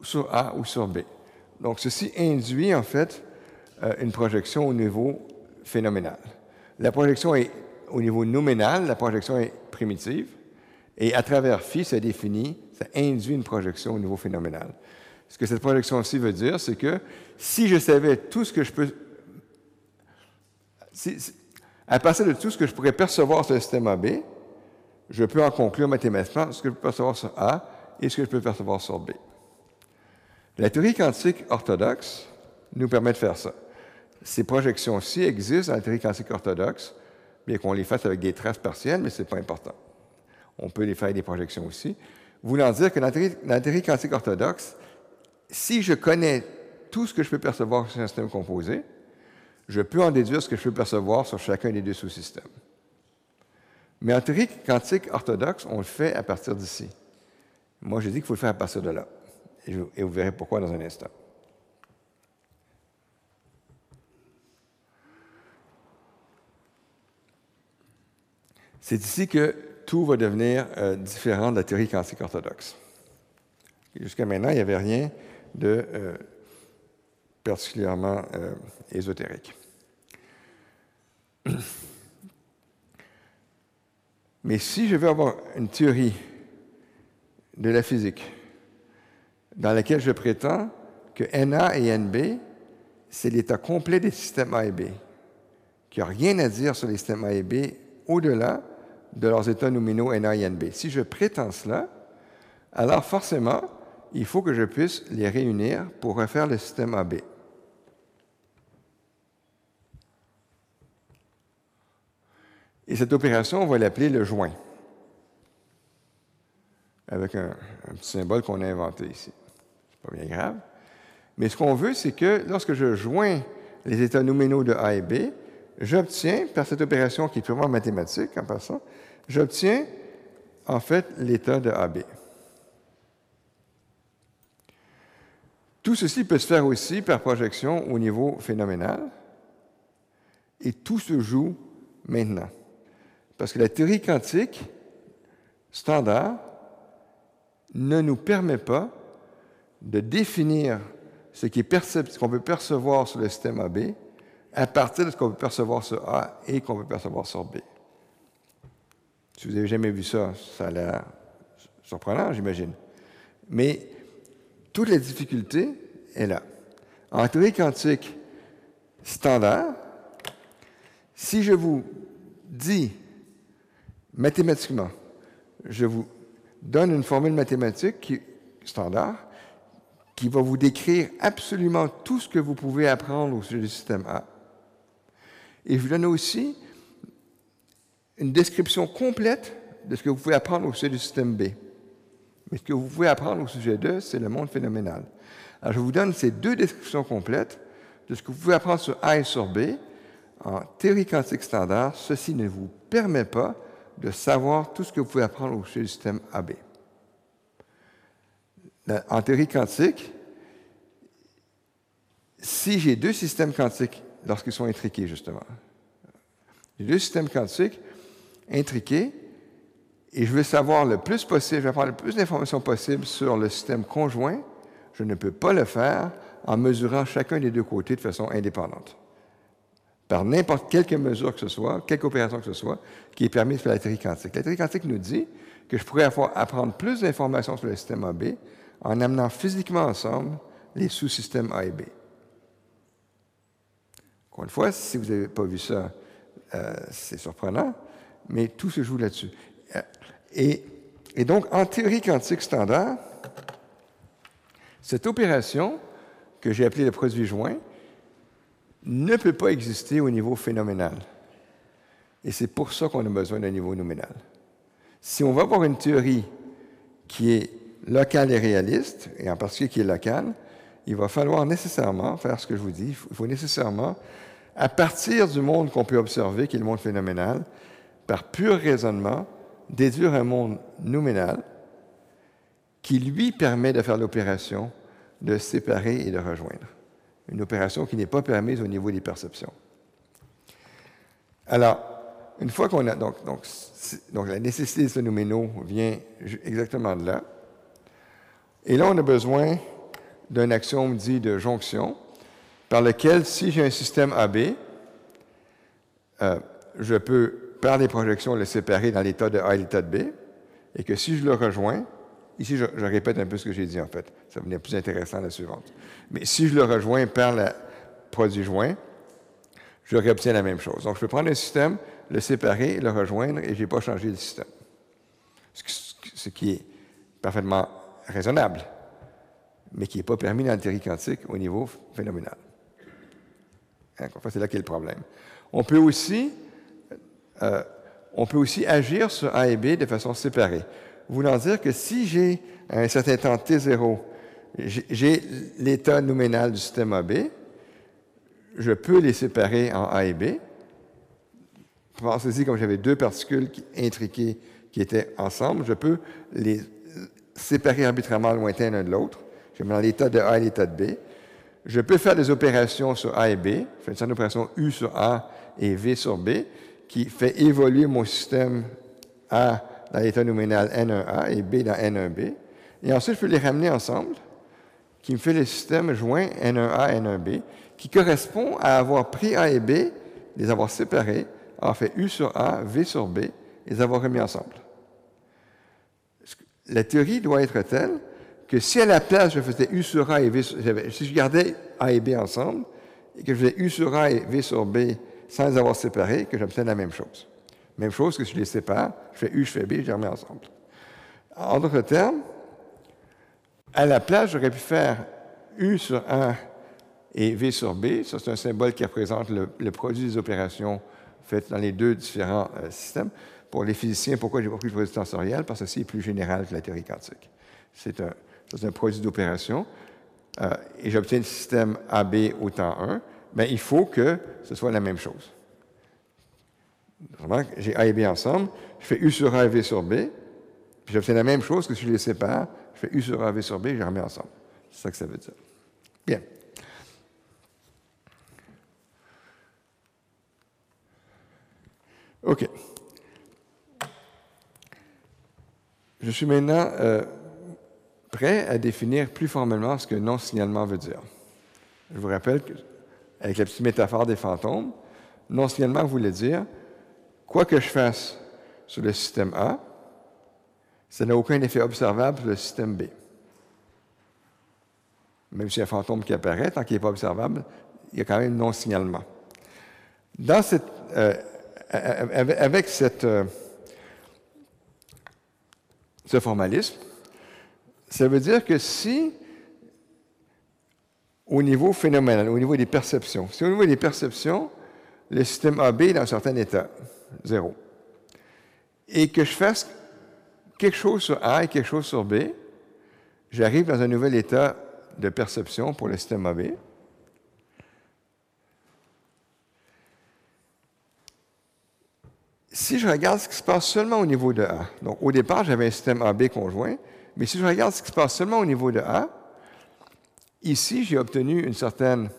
sur A ou sur B. Donc, ceci induit en fait euh, une projection au niveau phénoménal. La projection est au niveau nominal, la projection est primitive, et à travers phi, ça définit, ça induit une projection au niveau phénoménal. Ce que cette projection aussi veut dire, c'est que si je savais tout ce que je peux. à partir de tout ce que je pourrais percevoir sur le système AB, je peux en conclure mathématiquement ce que je peux percevoir sur A et ce que je peux percevoir sur B. La théorie quantique orthodoxe nous permet de faire ça. Ces projections-ci existent dans la théorie quantique orthodoxe, bien qu'on les fasse avec des traces partielles, mais ce n'est pas important. On peut les faire avec des projections aussi. Voulant dire que dans la théorie quantique orthodoxe, si je connais tout ce que je peux percevoir sur un système composé, je peux en déduire ce que je peux percevoir sur chacun des deux sous-systèmes. Mais en théorie quantique orthodoxe, on le fait à partir d'ici. Moi, je dis qu'il faut le faire à partir de là. Et, vous verrez pourquoi dans un instant. C'est ici que tout va devenir euh, différent de la théorie quantique orthodoxe. Jusqu'à maintenant, il n'y avait rien de euh, particulièrement euh, ésotérique. Mais si je veux avoir une théorie de la physique dans laquelle je prétends que NA et NB, c'est l'état complet des systèmes A et B, qu'il n'y rien à dire sur les systèmes A et B au-delà de leurs états nominaux NA et NB. Si je prétends cela, alors forcément, il faut que je puisse les réunir pour refaire le système AB. Et cette opération, on va l'appeler le joint, avec un, petit symbole qu'on a inventé ici. C'est pas bien grave. Mais ce qu'on veut, c'est que lorsque je joins les états nominaux de A et B, j'obtiens, par cette opération qui est purement mathématique en passant, j'obtiens en fait l'état de AB. Tout ceci peut se faire aussi par projection au niveau phénoménal, et tout se joue maintenant. Parce que la théorie quantique standard ne nous permet pas de définir ce qu'on peut percevoir sur le système AB à partir de ce qu'on peut percevoir sur A et qu'on peut percevoir sur B. Si vous n'avez jamais vu ça, ça a l'air surprenant, j'imagine. Mais toute la difficulté est là. En théorie quantique standard, si je vous dis mathématiquement, je vous donne une formule mathématique qui, standard qui va vous décrire absolument tout ce que vous pouvez apprendre au sujet du système A. Et je vous donne aussi une description complète de ce que vous pouvez apprendre au sujet du système B. Mais ce que vous pouvez apprendre au sujet de, c'est le monde phénoménal. Alors, je vous donne ces deux descriptions complètes de ce que vous pouvez apprendre sur A et sur B. En théorie quantique standard, ceci ne vous permet pas de savoir tout ce que vous pouvez apprendre au sujet du système AB. En théorie quantique, si j'ai deux systèmes quantiques lorsqu'ils sont intriqués, justement, les deux systèmes quantiques intriqués, et je veux savoir le plus possible, je vais prendre le plus d'informations possible sur le système conjoint, je ne peux pas le faire en mesurant chacun des deux côtés de façon indépendante. Par n'importe quelle mesure que ce soit, quelque opération que ce soit, qui est permise par la théorie quantique. La théorie quantique nous dit que je pourrais apprendre plus d'informations sur le système AB en amenant physiquement ensemble les sous-systèmes A et B. Encore une fois, si vous n'avez pas vu ça, euh, c'est surprenant, mais tout se joue là-dessus. Euh, et, donc, en théorie quantique standard, cette opération, que j'ai appelée le produit joint, ne peut pas exister au niveau phénoménal. Et c'est pour ça qu'on a besoin d'un niveau nominal. Si on va avoir une théorie qui est locale et réaliste, et en particulier qui est locale, il va falloir nécessairement faire ce que je vous dis. Il faut nécessairement, à partir du monde qu'on peut observer, qui est le monde phénoménal, par pur raisonnement, déduire un monde nominal qui lui permet de faire l'opération de séparer et de rejoindre. Une opération qui n'est pas permise au niveau des perceptions. Alors, une fois qu'on a. Donc, donc, donc, la nécessité de ce vient exactement de là. Et là, on a besoin d'un axiome dit de jonction, par lequel, si j'ai un système AB, euh, je peux, par les projections, le séparer dans l'état de A et l'état de B, et que si je le rejoins, ici, je, répète un peu ce que j'ai dit en fait, ça venait plus intéressant la suivante. Mais si je le rejoins par le produit joint, je réobtiens la même chose. Donc, je peux prendre un système, le séparer, le rejoindre, et je n'ai pas changé le système. Ce qui est parfaitement raisonnable, mais qui n'est pas permis dans la théorie quantique au niveau phénoménal. Hein, c'est là qu'est le problème. On peut aussi, euh, on peut aussi agir sur A et B de façon séparée. Voulant dire que si j'ai un certain temps T0, j'ai l'état nominal du système AB, je peux les séparer en A et B. Pensez-y comme j'avais deux particules intriquées qui étaient ensemble, je peux les séparer arbitrairement lointains l'un de l'autre. Je mets l'état de A et l'état de B. Je peux faire des opérations sur A et B. Je fais une opération U sur A et V sur B qui fait évoluer mon système A dans l'état nominal N1A et B dans N1B. Et ensuite, je peux les ramener ensemble, qui me fait le système joint N1A, N1B, qui correspond à avoir pris A et B, les avoir séparés, avoir fait U sur A, V sur B, et les avoir remis ensemble. La théorie doit être telle que si à la place je faisais U sur A et V sur si je gardais A et B ensemble, et que je faisais U sur A et V sur B sans les avoir séparés, que j'obtienne la même chose. Même chose que si je les sépare, je fais U, je fais B, je les remets ensemble. En d'autres termes, à la place, j'aurais pu faire U sur A et V sur B. Ça, c'est un symbole qui représente le, produit des opérations faites dans les deux différents euh, systèmes. Pour les physiciens, pourquoi j'ai pas pris le produit tensoriel? Parce que c'est plus général que la théorie quantique. C'est un, un, produit d'opération. Euh, et j'obtiens le système AB au temps 1. Mais il faut que ce soit la même chose. J'ai A et B ensemble, je fais U sur A et V sur B, puis j'obtiens la même chose que si je les sépare, je fais U sur A, V sur B, je les remets ensemble. C'est ça que ça veut dire. Bien. OK. Je suis maintenant euh, prêt à définir plus formellement ce que non-signalement veut dire. Je vous rappelle qu'avec la petite métaphore des fantômes, non-signalement voulait dire quoi que je fasse sur le système A, ça n'a aucun effet observable sur le système B. Même a un fantôme qui apparaît, tant qu'il n'est pas observable, il y a quand même non-signalement. Dans cette, euh, avec euh, ce formalisme, ça veut dire que si, au niveau phénoménal, au niveau des perceptions, si au niveau des perceptions, le système AB est dans un certain état, zéro, et que je fasse quelque chose sur A et quelque chose sur B, j'arrive dans un nouvel état de perception pour le système AB. Si je regarde ce qui se passe seulement au niveau de A, donc au départ, j'avais un système AB conjoint, mais si je regarde ce qui se passe seulement au niveau de A, ici, j'ai obtenu une certaine...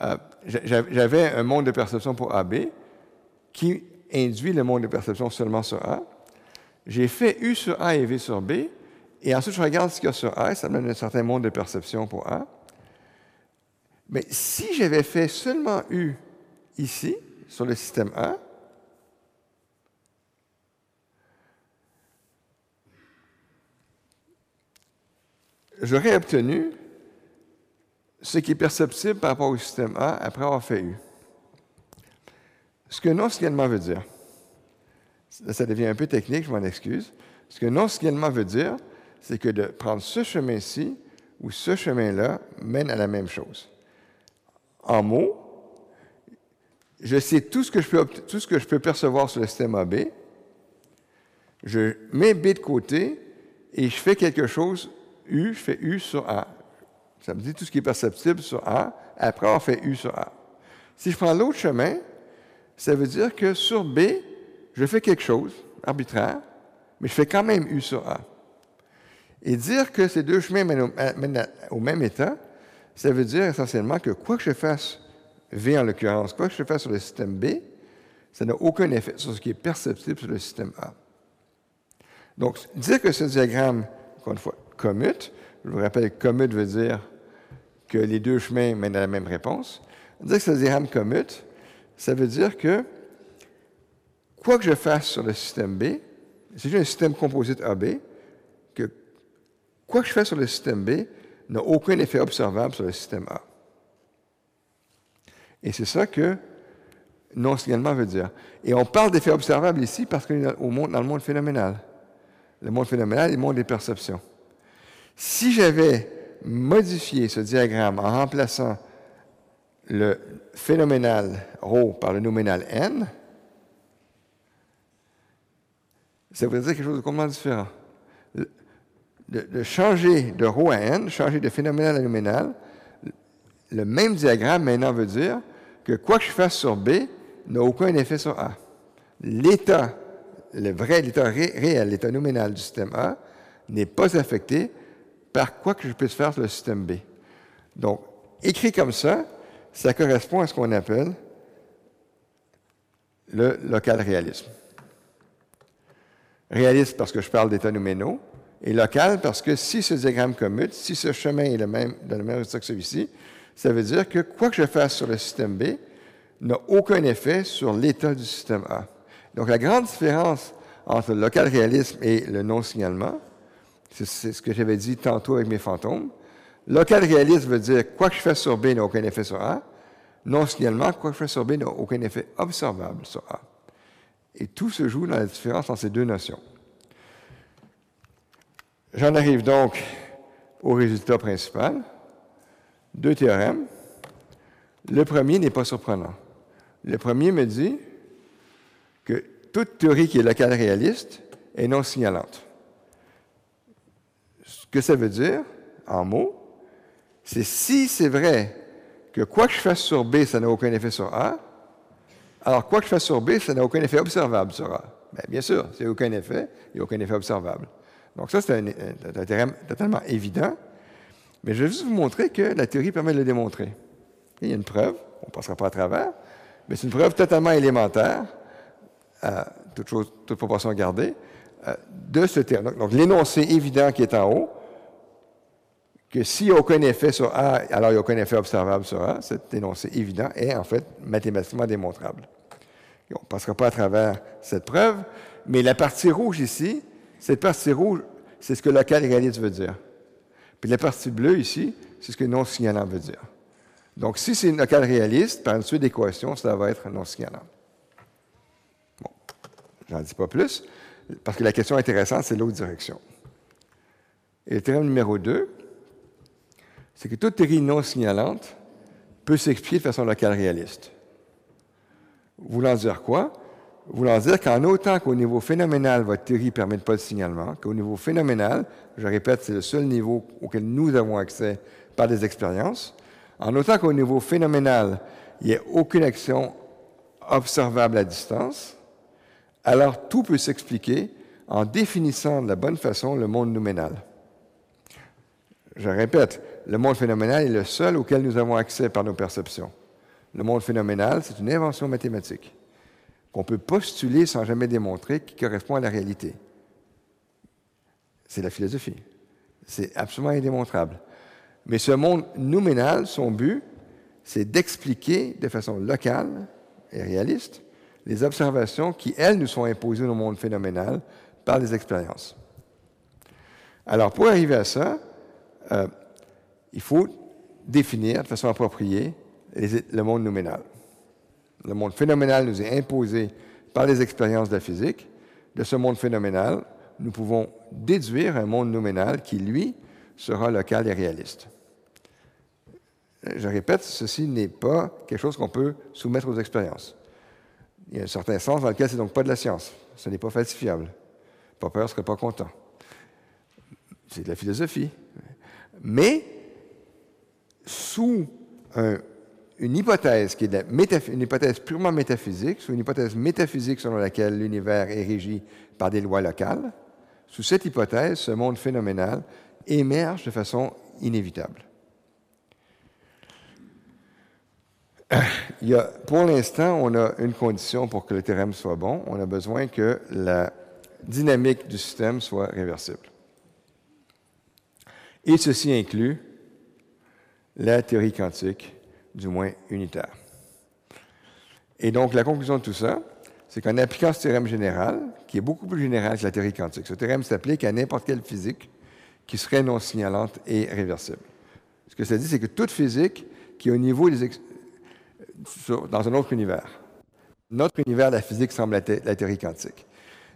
Euh, j'avais un monde de perception pour AB qui induit le monde de perception seulement sur A. J'ai fait U sur A et V sur B, et ensuite je regarde ce qu'il y a sur A, ça me donne un certain monde de perception pour A. Mais si j'avais fait seulement U ici, sur le système A, j'aurais obtenu ce qui est perceptible par rapport au système A après avoir fait U. Ce que non-scalement veut dire, ça devient un peu technique, je m'en excuse. Ce que non-scalement veut dire, c'est que de prendre ce chemin-ci ou ce chemin-là mène à la même chose. En mots, je sais tout ce que je peux, tout ce que je peux percevoir sur le système AB, je mets B de côté et je fais quelque chose, U, je fais U sur A. Ça me dit tout ce qui est perceptible sur A, après avoir fait U sur A. Si je prends l'autre chemin, ça veut dire que sur B, je fais quelque chose arbitraire, mais je fais quand même U sur A. Et dire que ces deux chemins mènent au, même état, ça veut dire essentiellement que quoi que je fasse, V en l'occurrence, quoi que je fasse sur le système B, ça n'a aucun effet sur ce qui est perceptible sur le système A. Donc, dire que ce diagramme, encore une fois, commute, je vous rappelle que commute veut dire que les deux chemins mènent à la même réponse. Dire que ce diagramme commute, ça veut dire que quoi que je fasse sur le système B, c'est un système composite AB, que quoi que je fasse sur le système B n'a aucun effet observable sur le système A. Et c'est ça que non-signalement veut dire. Et on parle d'effet observable ici parce qu'on est dans le monde phénoménal. Le monde phénoménal est le monde des perceptions. Si j'avais modifié ce diagramme en remplaçant le phénoménal ρ par le nominal n, ça veut dire quelque chose de complètement différent. De, changer de ρ à n, changer de phénoménal à nominal, le même diagramme maintenant veut dire que quoi que je fasse sur B n'a aucun effet sur A. L'état, le vrai, l'état réel, l'état nominal du système A n'est pas affecté par quoi que je puisse faire sur le système B. Donc, écrit comme ça, ça correspond à ce qu'on appelle le local réalisme. Réaliste parce que je parle d'états nominaux, et local parce que si ce diagramme commute, si ce chemin est le même, dans le même résultat que celui-ci, ça veut dire que quoi que je fasse sur le système B n'a aucun effet sur l'état du système A. Donc la grande différence entre le local réalisme et le non-signalement, c'est ce que j'avais dit tantôt avec mes fantômes. Local réaliste veut dire quoi que je fasse sur B n'a aucun effet sur A. Non signalement, quoi que je fasse sur B n'a aucun effet observable sur A. Et tout se joue dans la différence entre ces deux notions. J'en arrive donc au résultat principal. Deux théorèmes. Le premier n'est pas surprenant. Le premier me dit que toute théorie qui est locale réaliste est non signalante. Que ça veut dire, en mots, c'est si c'est vrai que quoi que je fasse sur B, ça n'a aucun effet sur A, alors quoi que je fasse sur B, ça n'a aucun effet observable sur A. Bien, bien sûr, a aucun effet, il n'y a aucun effet observable. Donc ça, c'est un, théorème totalement évident, mais je vais juste vous montrer que la théorie permet de le démontrer. Il y a une preuve, on ne passera pas à travers, mais c'est une preuve totalement élémentaire, euh, toute, chose, toute proportion gardée, euh, de ce théorème. Donc, l'énoncé évident qui est en haut, que s'il n'y a aucun effet sur A, alors il n'y a aucun effet observable sur A, cet énoncé évident est en fait mathématiquement démontrable. on ne passera pas à travers cette preuve, mais la partie rouge ici, cette partie rouge, c'est ce que local réaliste veut dire. Puis la partie bleue ici, c'est ce que non signalant veut dire. Donc, si c'est une local réaliste, par une suite d'équations, ça va être non signalant. Bon, j'en dis pas plus, parce que la question intéressante, c'est l'autre direction. Et le théorème numéro 2, c'est que toute théorie non signalante peut s'expliquer de façon locale réaliste. Voulant dire quoi? Voulant dire qu'en autant qu'au niveau phénoménal, votre théorie ne permet pas de signalement, qu'au niveau phénoménal, je répète, c'est le seul niveau auquel nous avons accès par des expériences, en autant qu'au niveau phénoménal, il n'y ait aucune action observable à distance, alors tout peut s'expliquer en définissant de la bonne façon le monde nouménal. Je répète, le monde phénoménal est le seul auquel nous avons accès par nos perceptions. Le monde phénoménal, c'est une invention mathématique qu'on peut postuler sans jamais démontrer qui correspond à la réalité. C'est la philosophie. C'est absolument indémontrable. Mais ce monde nouménal, son but, c'est d'expliquer de façon locale et réaliste les observations qui, elles, nous sont imposées le monde phénoménal par les expériences. Alors, pour arriver à ça, euh, il faut définir de façon appropriée le monde nouménal. Le monde phénoménal nous est imposé par les expériences de la physique. De ce monde phénoménal, nous pouvons déduire un monde nouménal qui, lui, sera local et réaliste. Je répète, ceci n'est pas quelque chose qu'on peut soumettre aux expériences. Il y a un certain sens dans lequel ce n'est donc pas de la science. Ce n'est pas falsifiable. Popper ne serait pas content. C'est de la philosophie. Mais sous une hypothèse qui est une hypothèse purement métaphysique, sous une hypothèse métaphysique selon laquelle l'univers est régi par des lois locales, sous cette hypothèse, ce monde phénoménal émerge de façon inévitable. pour l'instant, on a une condition pour que le théorème soit bon. On a besoin que la dynamique du système soit réversible. Et ceci inclut la théorie quantique, du moins unitaire. Et donc, la conclusion de tout ça, c'est qu'en appliquant ce théorème général, qui est beaucoup plus général que la théorie quantique, ce théorème s'applique à n'importe quelle physique qui serait non signalante et réversible. Ce que ça dit, c'est que toute physique qui est au niveau des dans un autre univers. Notre univers, la physique, semble la, la théorie quantique.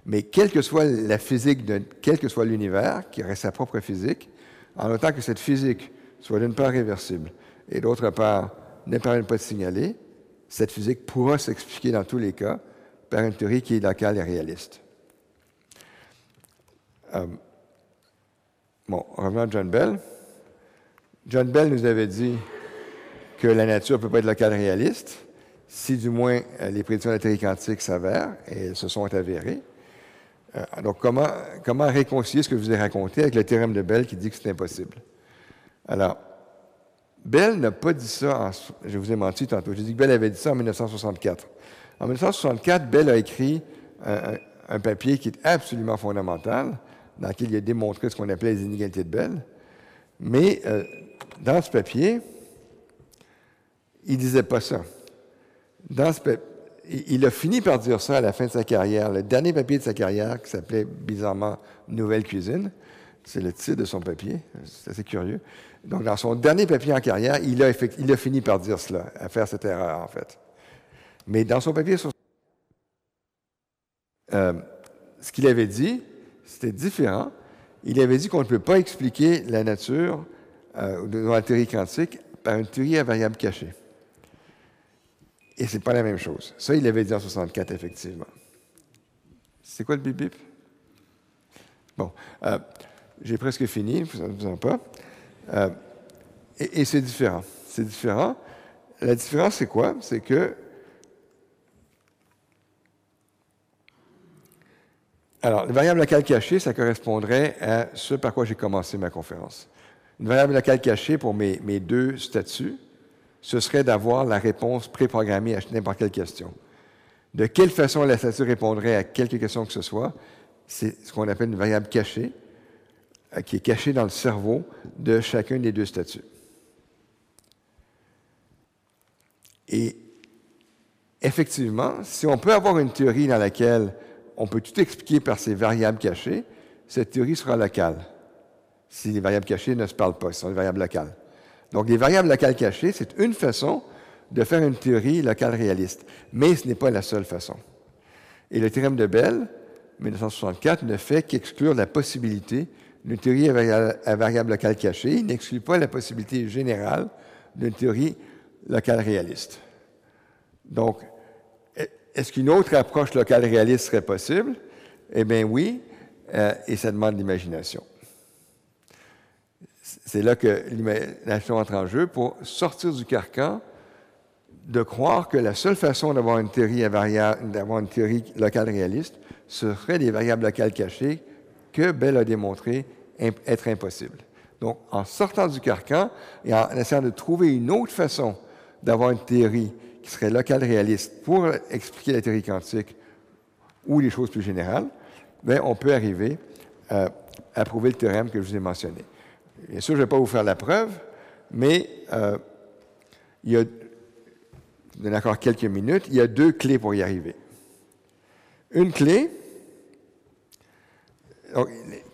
Mais quelle que soit la physique, de, quel que soit l'univers, qui aurait sa propre physique, en autant que cette physique soit d'une part réversible et d'autre part ne permet pas de signaler, cette physique pourra s'expliquer dans tous les cas par une théorie qui est locale et réaliste. Euh, bon, revenons à John Bell. John Bell nous avait dit que la nature ne peut pas être locale réaliste, si du moins euh, les prédictions de la théorie quantique s'avèrent, et se sont avérées. Euh, donc, comment, réconcilier ce que vous ai raconté avec le théorème de Bell qui dit que c'est impossible? Alors, Bell n'a pas dit ça, en, je vous ai menti tantôt, j'ai dit que Bell avait dit ça en 1964. En 1964, Bell a écrit un, papier qui est absolument fondamental, dans lequel il a démontré ce qu'on appelait les inégalités de Bell. Mais euh, dans ce papier, il ne disait pas ça. Il a fini par dire ça à la fin de sa carrière. Le dernier papier de sa carrière, qui s'appelait bizarrement Nouvelle cuisine, c'est le titre de son papier, c'est assez curieux. Donc, dans son dernier papier en carrière, il a, fini par dire cela, à faire cette erreur, en fait. Mais dans son papier sur euh, ce qu'il avait dit, c'était différent. Il avait dit qu'on ne peut pas expliquer la nature euh, de la théorie quantique par une théorie à variable cachée. Et ce n'est pas la même chose. Ça, il l'avait dit en 64, effectivement. C'est quoi le bip bip? Bon, euh, j'ai presque fini, vous en pas. Euh, et, c'est différent. C'est différent. La différence, c'est quoi? C'est que. Alors, la variable locale cachée, ça correspondrait à ce par quoi j'ai commencé ma conférence. Une variable locale cachée pour mes, mes deux statuts, ce serait d'avoir la réponse préprogrammée à n'importe quelle question. De quelle façon la statue répondrait à quelque question que ce soit, c'est ce qu'on appelle une variable cachée, qui est cachée dans le cerveau de chacun des deux statuts. Et effectivement, si on peut avoir une théorie dans laquelle on peut tout expliquer par ces variables cachées, cette théorie sera locale. Si les variables cachées ne se parlent pas, ce sont des variables locales. Donc, les variables locales cachées, c'est une façon de faire une théorie locale réaliste. Mais ce n'est pas la seule façon. Et le théorème de Bell, 1964, ne fait qu'exclure la possibilité d'une théorie à variable locale cachée. N'exclut pas la possibilité générale d'une théorie locale réaliste. Donc, est-ce qu'une autre approche locale réaliste serait possible? Eh bien oui, euh, et ça demande l'imagination c'est là que l'imagination entre en jeu pour sortir du carcan de croire que la seule façon d'avoir une une théorie locale réaliste, serait des variables locales cachées que Bell a démontré être impossible. Donc, en sortant du carcan et en essayant de trouver une autre façon d'avoir une théorie qui serait locale réaliste pour expliquer la théorie quantique ou les choses plus générales, bien, on peut arriver à prouver le théorème que je vous ai mentionné. Bien sûr, je ne vais pas vous faire la preuve, mais euh, il y a, encore quelques minutes, il y a deux clés pour y arriver. Une clé, quand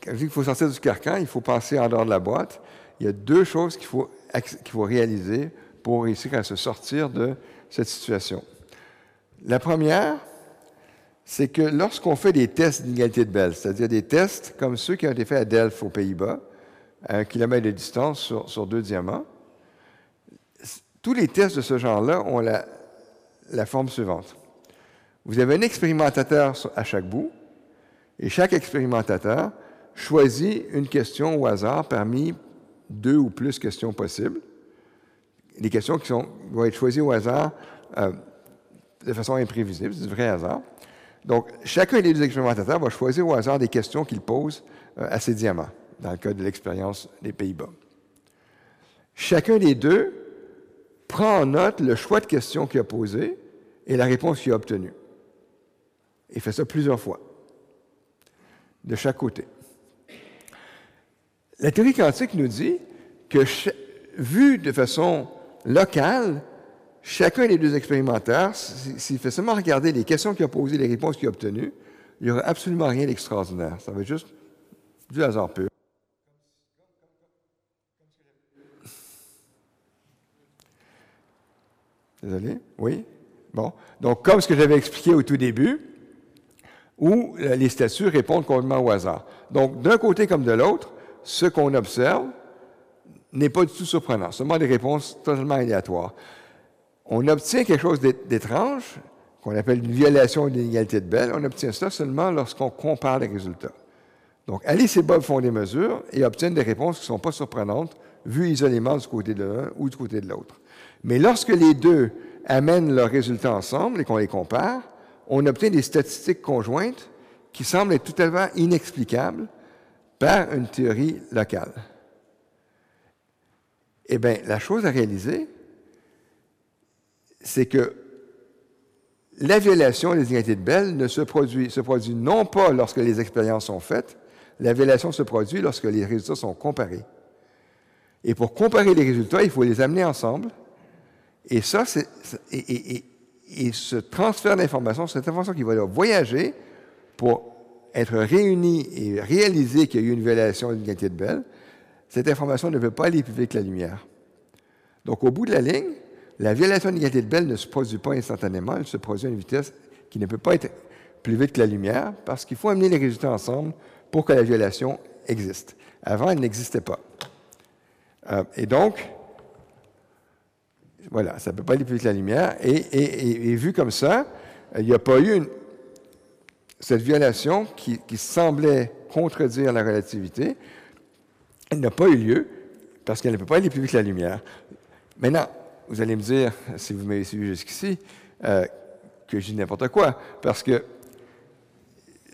je dis qu'il faut sortir du carcan, il faut passer en dehors de la boîte. Il y a deux choses qu'il faut, réaliser pour réussir à se sortir de cette situation. La première, c'est que lorsqu'on fait des tests d'inégalité de Bell, c'est-à-dire des tests comme ceux qui ont été faits à Delft aux Pays-Bas, à un kilomètre de distance sur, deux diamants. Tous les tests de ce genre-là ont la, forme suivante. Vous avez un expérimentateur à chaque bout, et chaque expérimentateur choisit une question au hasard parmi deux ou plus questions possibles. Les questions qui vont être choisies au hasard euh, de façon imprévisible, c'est du vrai hasard. Donc, chacun des deux expérimentateurs va choisir au hasard des questions qu'il pose euh, à ces diamants dans le cas de l'expérience des Pays-Bas. Chacun des deux prend en note le choix de question qu'il a posé et la réponse qu'il a obtenue. Il fait ça plusieurs fois, de chaque côté. La théorie quantique nous dit que, vu de façon locale, chacun des deux expérimentateurs, s'il fait seulement regarder les questions qu'il a posées, les réponses qu'il a obtenues, il n'y aura absolument rien d'extraordinaire. Ça va être juste du hasard pur. Désolé? Oui? Bon. Donc, comme ce que j'avais expliqué au tout début, où les statuts répondent complètement au hasard. Donc, d'un côté comme de l'autre, ce qu'on observe n'est pas du tout surprenant, seulement des réponses totalement aléatoires. On obtient quelque chose d'étrange, qu'on appelle une violation de l'inégalité de Bell. On obtient ça seulement lorsqu'on compare les résultats. Donc, Alice et Bob font des mesures et obtiennent des réponses qui ne sont pas surprenantes, vues isolément du côté de l'un ou du côté de l'autre. Mais lorsque les deux amènent leurs résultats ensemble et qu'on les compare, on obtient des statistiques conjointes qui semblent être totalement inexplicables par une théorie locale. Eh bien, la chose à réaliser, c'est que la violation des inégalités de Bell ne se produit, non pas lorsque les expériences sont faites, la violation se produit lorsque les résultats sont comparés. Et pour comparer les résultats, il faut les amener ensemble et ça, ce transfert d'information, cette information qui va voyager pour être réunie et réaliser qu'il y a eu une violation d'une qualité de Bell, cette information ne peut pas aller plus vite que la lumière. Donc, au bout de la ligne, la violation d'une qualité de Bell ne se produit pas instantanément, elle se produit à une vitesse qui ne peut pas être plus vite que la lumière, parce qu'il faut amener les résultats ensemble pour que la violation existe. Avant, elle n'existait pas. Euh, et donc, voilà, ça ne peut pas aller plus vite que la lumière. Et, vu comme ça, il n'y a pas eu cette violation qui, semblait contredire la relativité. Elle n'a pas eu lieu parce qu'elle ne peut pas aller plus vite que la lumière. Maintenant, vous allez me dire, si vous m'avez suivi jusqu'ici, euh, que je dis n'importe quoi. Parce que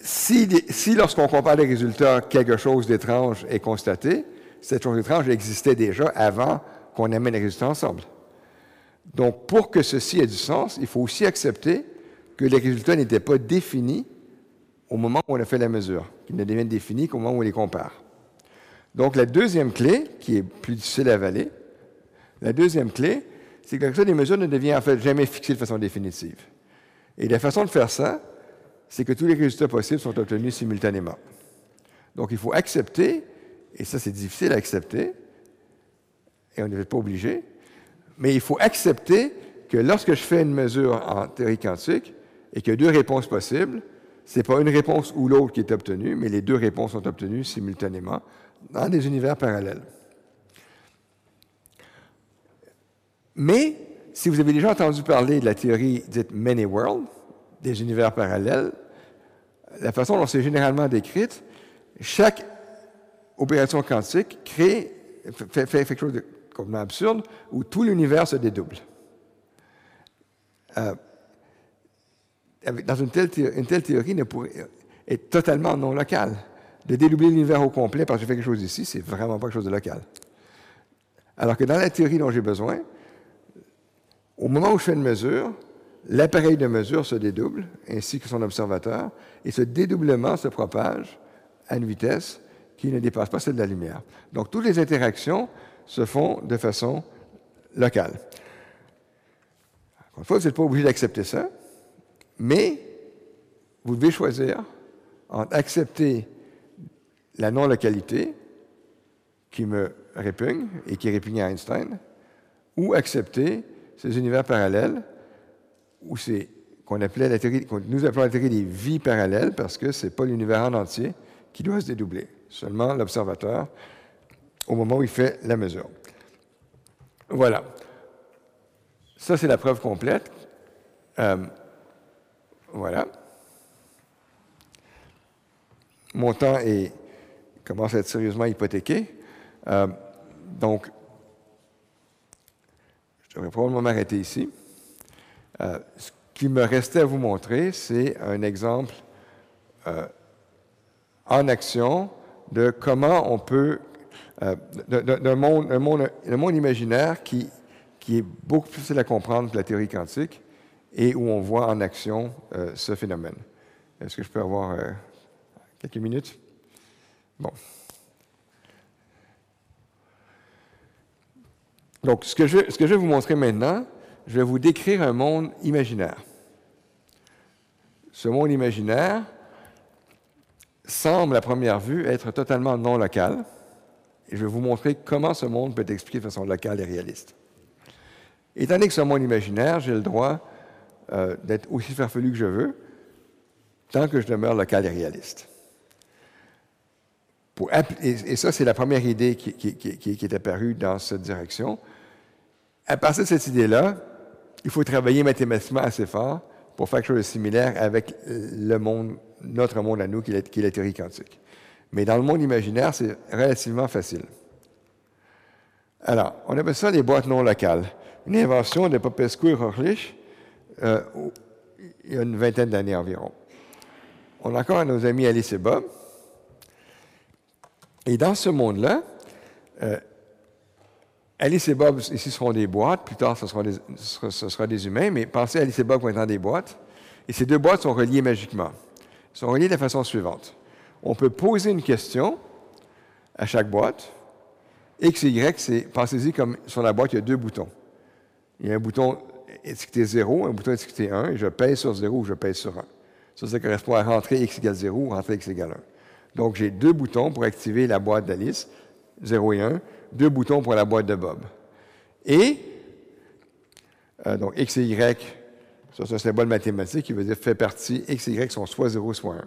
si, si lorsqu'on compare les résultats, quelque chose d'étrange est constaté, cette chose étrange existait déjà avant qu'on amène les résultats ensemble. Donc, pour que ceci ait du sens, il faut aussi accepter que les résultats n'étaient pas définis au moment où on a fait la mesure, qu'ils ne deviennent définis qu'au moment où on les compare. Donc, la deuxième clé, qui est plus difficile à avaler, la deuxième clé, c'est que la des mesures ne devient en fait jamais fixée de façon définitive. Et la façon de faire ça, c'est que tous les résultats possibles sont obtenus simultanément. Donc, il faut accepter, et ça c'est difficile à accepter, et on n'est pas obligé, mais il faut accepter que lorsque je fais une mesure en théorie quantique et qu'il y a deux réponses possibles, ce n'est pas une réponse ou l'autre qui est obtenue, mais les deux réponses sont obtenues simultanément dans des univers parallèles. Mais, si vous avez déjà entendu parler de la théorie dite Many World, des univers parallèles, la façon dont c'est généralement décrite, chaque opération quantique crée, fait, fait de complètement absurde, où tout l'univers se dédouble. Euh, dans une telle, théorie pourrait, est totalement non locale. De dédoubler l'univers au complet parce que je fais quelque chose ici, c'est vraiment pas quelque chose de local. Alors que dans la théorie dont j'ai besoin, au moment où je fais une mesure, l'appareil de mesure se dédouble, ainsi que son observateur, et ce dédoublement se propage à une vitesse qui ne dépasse pas celle de la lumière. Donc, toutes les interactions se font de façon locale. Encore une fois, vous n'êtes pas obligé d'accepter ça, mais vous devez choisir entre accepter la non-localité qui me répugne et qui répugne à Einstein, ou accepter ces univers parallèles où c'est qu'on appelait la théorie, nous appelons la théorie des vies parallèles parce que ce n'est pas l'univers en entier qui doit se dédoubler, seulement l'observateur au moment où il fait la mesure. Voilà. Ça, c'est la preuve complète. Euh, voilà. Mon temps est, commence à être sérieusement hypothéqué. Euh, donc, je devrais probablement m'arrêter ici. Euh, ce qui me restait à vous montrer, c'est un exemple en action de comment on peut d'un monde, monde, monde, imaginaire qui, qui est beaucoup plus facile à comprendre que la théorie quantique et où on voit en action euh, ce phénomène. Est-ce que je peux avoir euh, quelques minutes? Bon. Donc, ce que, je, ce que je vais vous montrer maintenant, je vais vous décrire un monde imaginaire. Ce monde imaginaire semble à première vue être totalement non local, et je vais vous montrer comment ce monde peut être expliqué de façon locale et réaliste. Étant donné que ce monde imaginaire, j'ai le droit euh, d'être aussi farfelu que je veux, tant que je demeure local et réaliste. Et, ça, c'est la première idée qui, est apparue dans cette direction. À partir de cette idée-là, il faut travailler mathématiquement assez fort pour faire quelque chose de similaire avec le monde, notre monde à nous, qui est la théorie quantique. Mais dans le monde imaginaire, c'est relativement facile. Alors, on appelle ça les boîtes non locales. Une invention de Popescu et Rochlich euh, il y a une vingtaine d'années environ. On a encore nos amis Alice et Bob. Et dans ce monde-là, euh, Alice et Bob, ici, seront des boîtes. Plus tard, ce sera des, ce sera des humains. Mais pensez à Alice et Bob comme étant des boîtes. Et ces deux boîtes sont reliées magiquement. Elles sont reliées de la façon suivante. On peut poser une question à chaque boîte. X et Y, c'est, pensez-y comme sur la boîte, il y a deux boutons. Il y a un bouton étiqueté 0, un bouton étiqueté 1, et je pèse sur 0 ou je pèse sur 1. Ça, ça correspond à rentrer x égale 0 ou rentrer x égale 1. Donc, j'ai deux boutons pour activer la boîte d'Alice, 0 et 1, deux boutons pour la boîte de Bob. Et, euh, donc, x et y, ça, c'est un symbole mathématique qui veut dire fait partie, x et y sont soit 0, soit 1.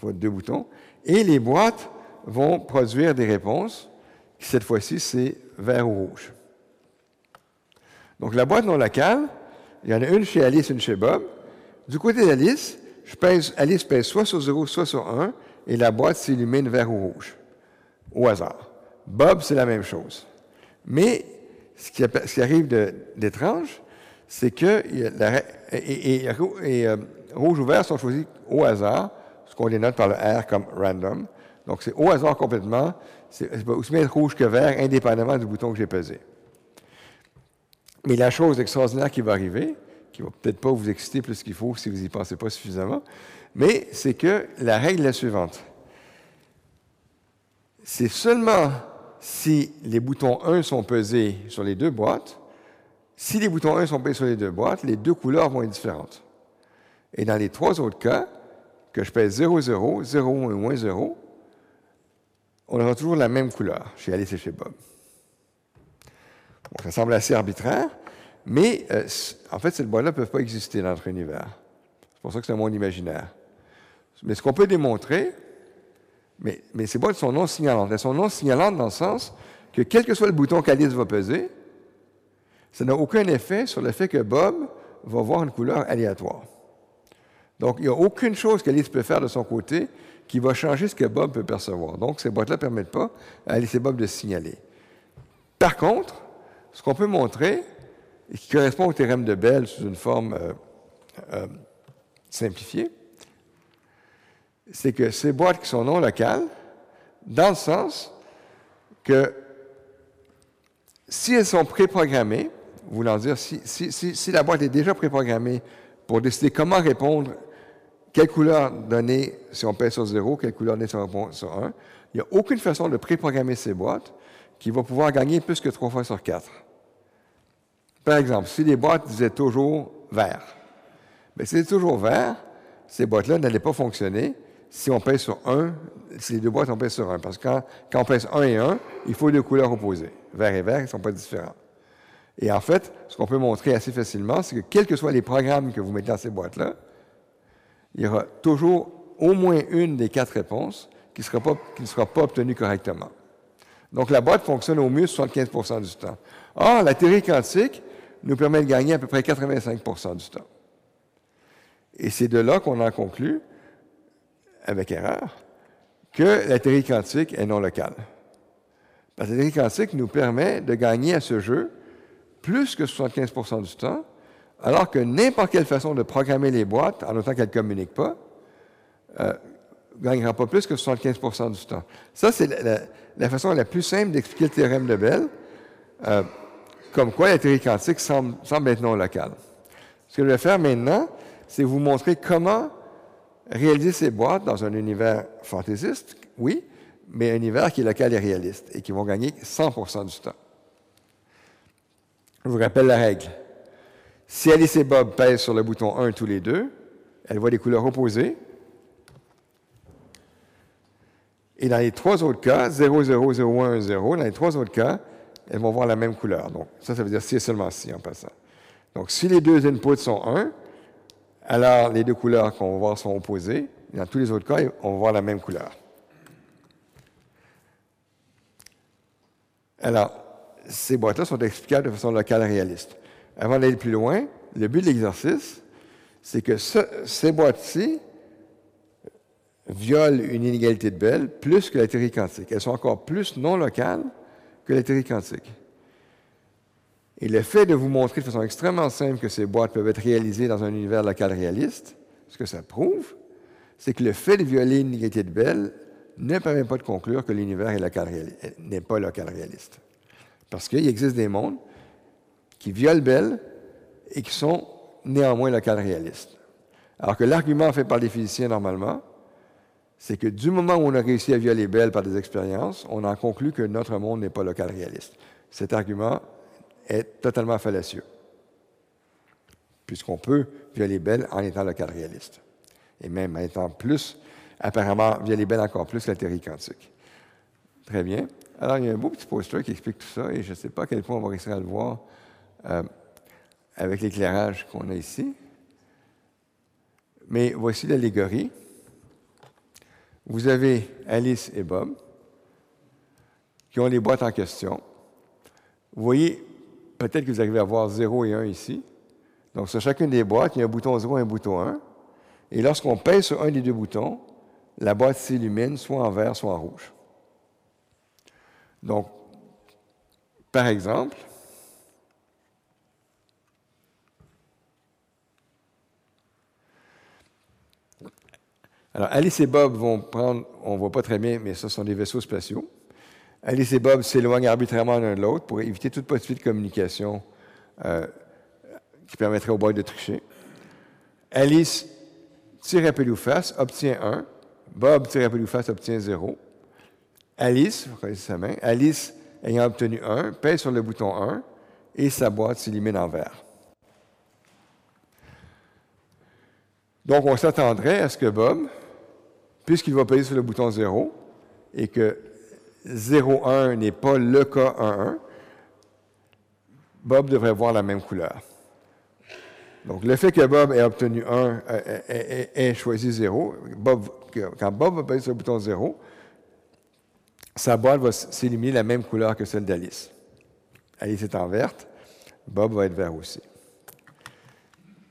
Faut deux boutons. Et les boîtes vont produire des réponses, cette fois-ci, c'est vert ou rouge. Donc, la boîte non locale, il y en a une chez Alice, une chez Bob. Du côté d'Alice, Alice pèse soit sur 0, soit sur 1, et la boîte s'illumine vert ou rouge, au hasard. Bob, c'est la même chose. Mais ce qui, arrive d'étrange, c'est que et, euh, rouge ou vert sont choisis au hasard, ce qu'on dénote par le R comme random. Donc, c'est au hasard complètement. C'est aussi bien rouge que vert, indépendamment du bouton que j'ai pesé. Mais la chose extraordinaire qui va arriver, qui va peut-être pas vous exciter plus qu'il faut si vous n'y pensez pas suffisamment, mais c'est que la règle est la suivante. C'est seulement si les boutons 1 sont pesés sur les deux boîtes, si les boutons 1 sont pesés sur les deux boîtes, les deux couleurs vont être différentes. Et dans les trois autres cas, que je pèse 0, 0, 0 et moins 0, on aura toujours la même couleur chez Alice et chez Bob. ça semble assez arbitraire, mais euh, en fait, ces boîtes-là ne peuvent pas exister dans notre univers. C'est pour ça que c'est un monde imaginaire. Mais ce qu'on peut démontrer, mais, mais, ces boîtes sont non signalantes. Elles sont non signalantes dans le sens que quel que soit le bouton qu'Alice va peser, ça n'a aucun effet sur le fait que Bob va voir une couleur aléatoire. Donc, il n'y a aucune chose qu'Alice peut faire de son côté qui va changer ce que Bob peut percevoir. Donc, ces boîtes-là ne permettent pas à Alice et Bob de signaler. Par contre, ce qu'on peut montrer, et qui correspond au théorème de Bell sous une forme euh, euh, simplifiée, c'est que ces boîtes qui sont non locales, dans le sens que si elles sont préprogrammées, voulant dire si, si, si, la boîte est déjà préprogrammée pour décider comment répondre, quelle couleur donner si on pèse sur 0, quelle couleur donner si on répond sur 1, il n'y a aucune façon de préprogrammer ces boîtes qui va pouvoir gagner plus que 3 fois sur 4. Par exemple, si les boîtes disaient toujours vert, mais si c'est toujours vert, ces boîtes-là n'allaient pas fonctionner si on pèse sur 1, si les deux boîtes, on pèse sur 1. Parce que quand, quand on pèse 1 et 1, il faut deux couleurs opposées. Vert et vert, ils ne sont pas différents. Et en fait, ce qu'on peut montrer assez facilement, c'est que quels que soient les programmes que vous mettez dans ces boîtes-là, il y aura toujours au moins une des quatre réponses qui, ne sera pas obtenue correctement. Donc, la boîte fonctionne au mieux 75% du temps. Or, la théorie quantique, nous permet de gagner à peu près 85% du temps. Et c'est de là qu'on en conclut, avec erreur, que la théorie quantique est non locale. La théorie quantique nous permet de gagner à ce jeu plus que 75% du temps, alors que n'importe quelle façon de programmer les boîtes, en autant qu'elles ne communiquent pas, euh, gagnera pas plus que 75% du temps. Ça, c'est la, façon la plus simple d'expliquer le théorème de Bell. Euh, comme quoi la théorie quantique semble, semble être locale. Ce que je vais faire maintenant, c'est vous montrer comment réaliser ces boîtes dans un univers fantaisiste, oui, mais un univers qui est local et réaliste et qui vont gagner 100% du temps. Je vous rappelle la règle. Si Alice et Bob pèsent sur le bouton 1 tous les deux, elle voit des couleurs opposées. Et dans les trois autres cas, 0, 0, 0, 1, 0, dans les trois autres cas, elles vont voir la même couleur. Donc, ça, ça veut dire si et seulement si en passant. Donc, si les deux inputs sont 1, alors les deux couleurs qu'on va voir sont opposées. Dans tous les autres cas, on va voir la même couleur. Alors, ces boîtes-là sont explicables de façon locale réaliste. Avant d'aller plus loin, le but de l'exercice, c'est que ces boîtes-ci violent une inégalité de Bell plus que la théorie quantique. Elles sont encore plus non locales que la théorie quantique. Et le fait de vous montrer de façon extrêmement simple que ces boîtes peuvent être réalisées dans un univers local réaliste, ce que ça prouve, c'est que le fait de violer une inégalité de Bell ne permet pas de conclure que l'univers n'est pas local réaliste. Parce qu'il existe des mondes qui violent Bell et qui sont néanmoins local réalistes. Alors que l'argument fait par les physiciens normalement, c'est que du moment où on a réussi à violer Bell par des expériences, on en conclut que notre monde n'est pas local réaliste. Cet argument est totalement fallacieux, puisqu'on peut violer Bell en étant local réaliste, et même en étant plus, apparemment, violer Bell encore plus la théorie quantique. Très bien. Alors, il y a un beau petit poster qui explique tout ça, et je ne sais pas à quel point on va réussir à le voir euh, avec l'éclairage qu'on a ici. Mais voici l'allégorie. Vous avez Alice et Bob qui ont les boîtes en question. Vous voyez, peut-être que vous arrivez à voir 0 et 1 ici. Donc, sur chacune des boîtes, il y a un bouton 0 et un bouton 1. Et lorsqu'on pèse sur un des deux boutons, la boîte s'illumine soit en vert, soit en rouge. Donc, par exemple, Alors, Alice et Bob vont prendre, on ne voit pas très bien, mais ce sont des vaisseaux spatiaux. Alice et Bob s'éloignent arbitrairement l'un de l'autre pour éviter toute possibilité de communication euh, qui permettrait au boy de tricher. Alice tire à pile ou face, obtient 1. Bob tire à pile ou face, obtient 0. Alice, vous connaissez sa main, Alice ayant obtenu 1, pèse sur le bouton 1 et sa boîte s'élimine en vert. Donc, on s'attendrait à ce que Bob puisqu'il va payer sur le bouton 0 et que 0,1 n'est pas le cas 1,1, Bob devrait voir la même couleur. Donc, le fait que Bob ait obtenu 1, ait, choisi 0, Bob, quand Bob va payer sur le bouton 0, sa boîte va s'éliminer la même couleur que celle d'Alice. Alice est en verte, Bob va être vert aussi.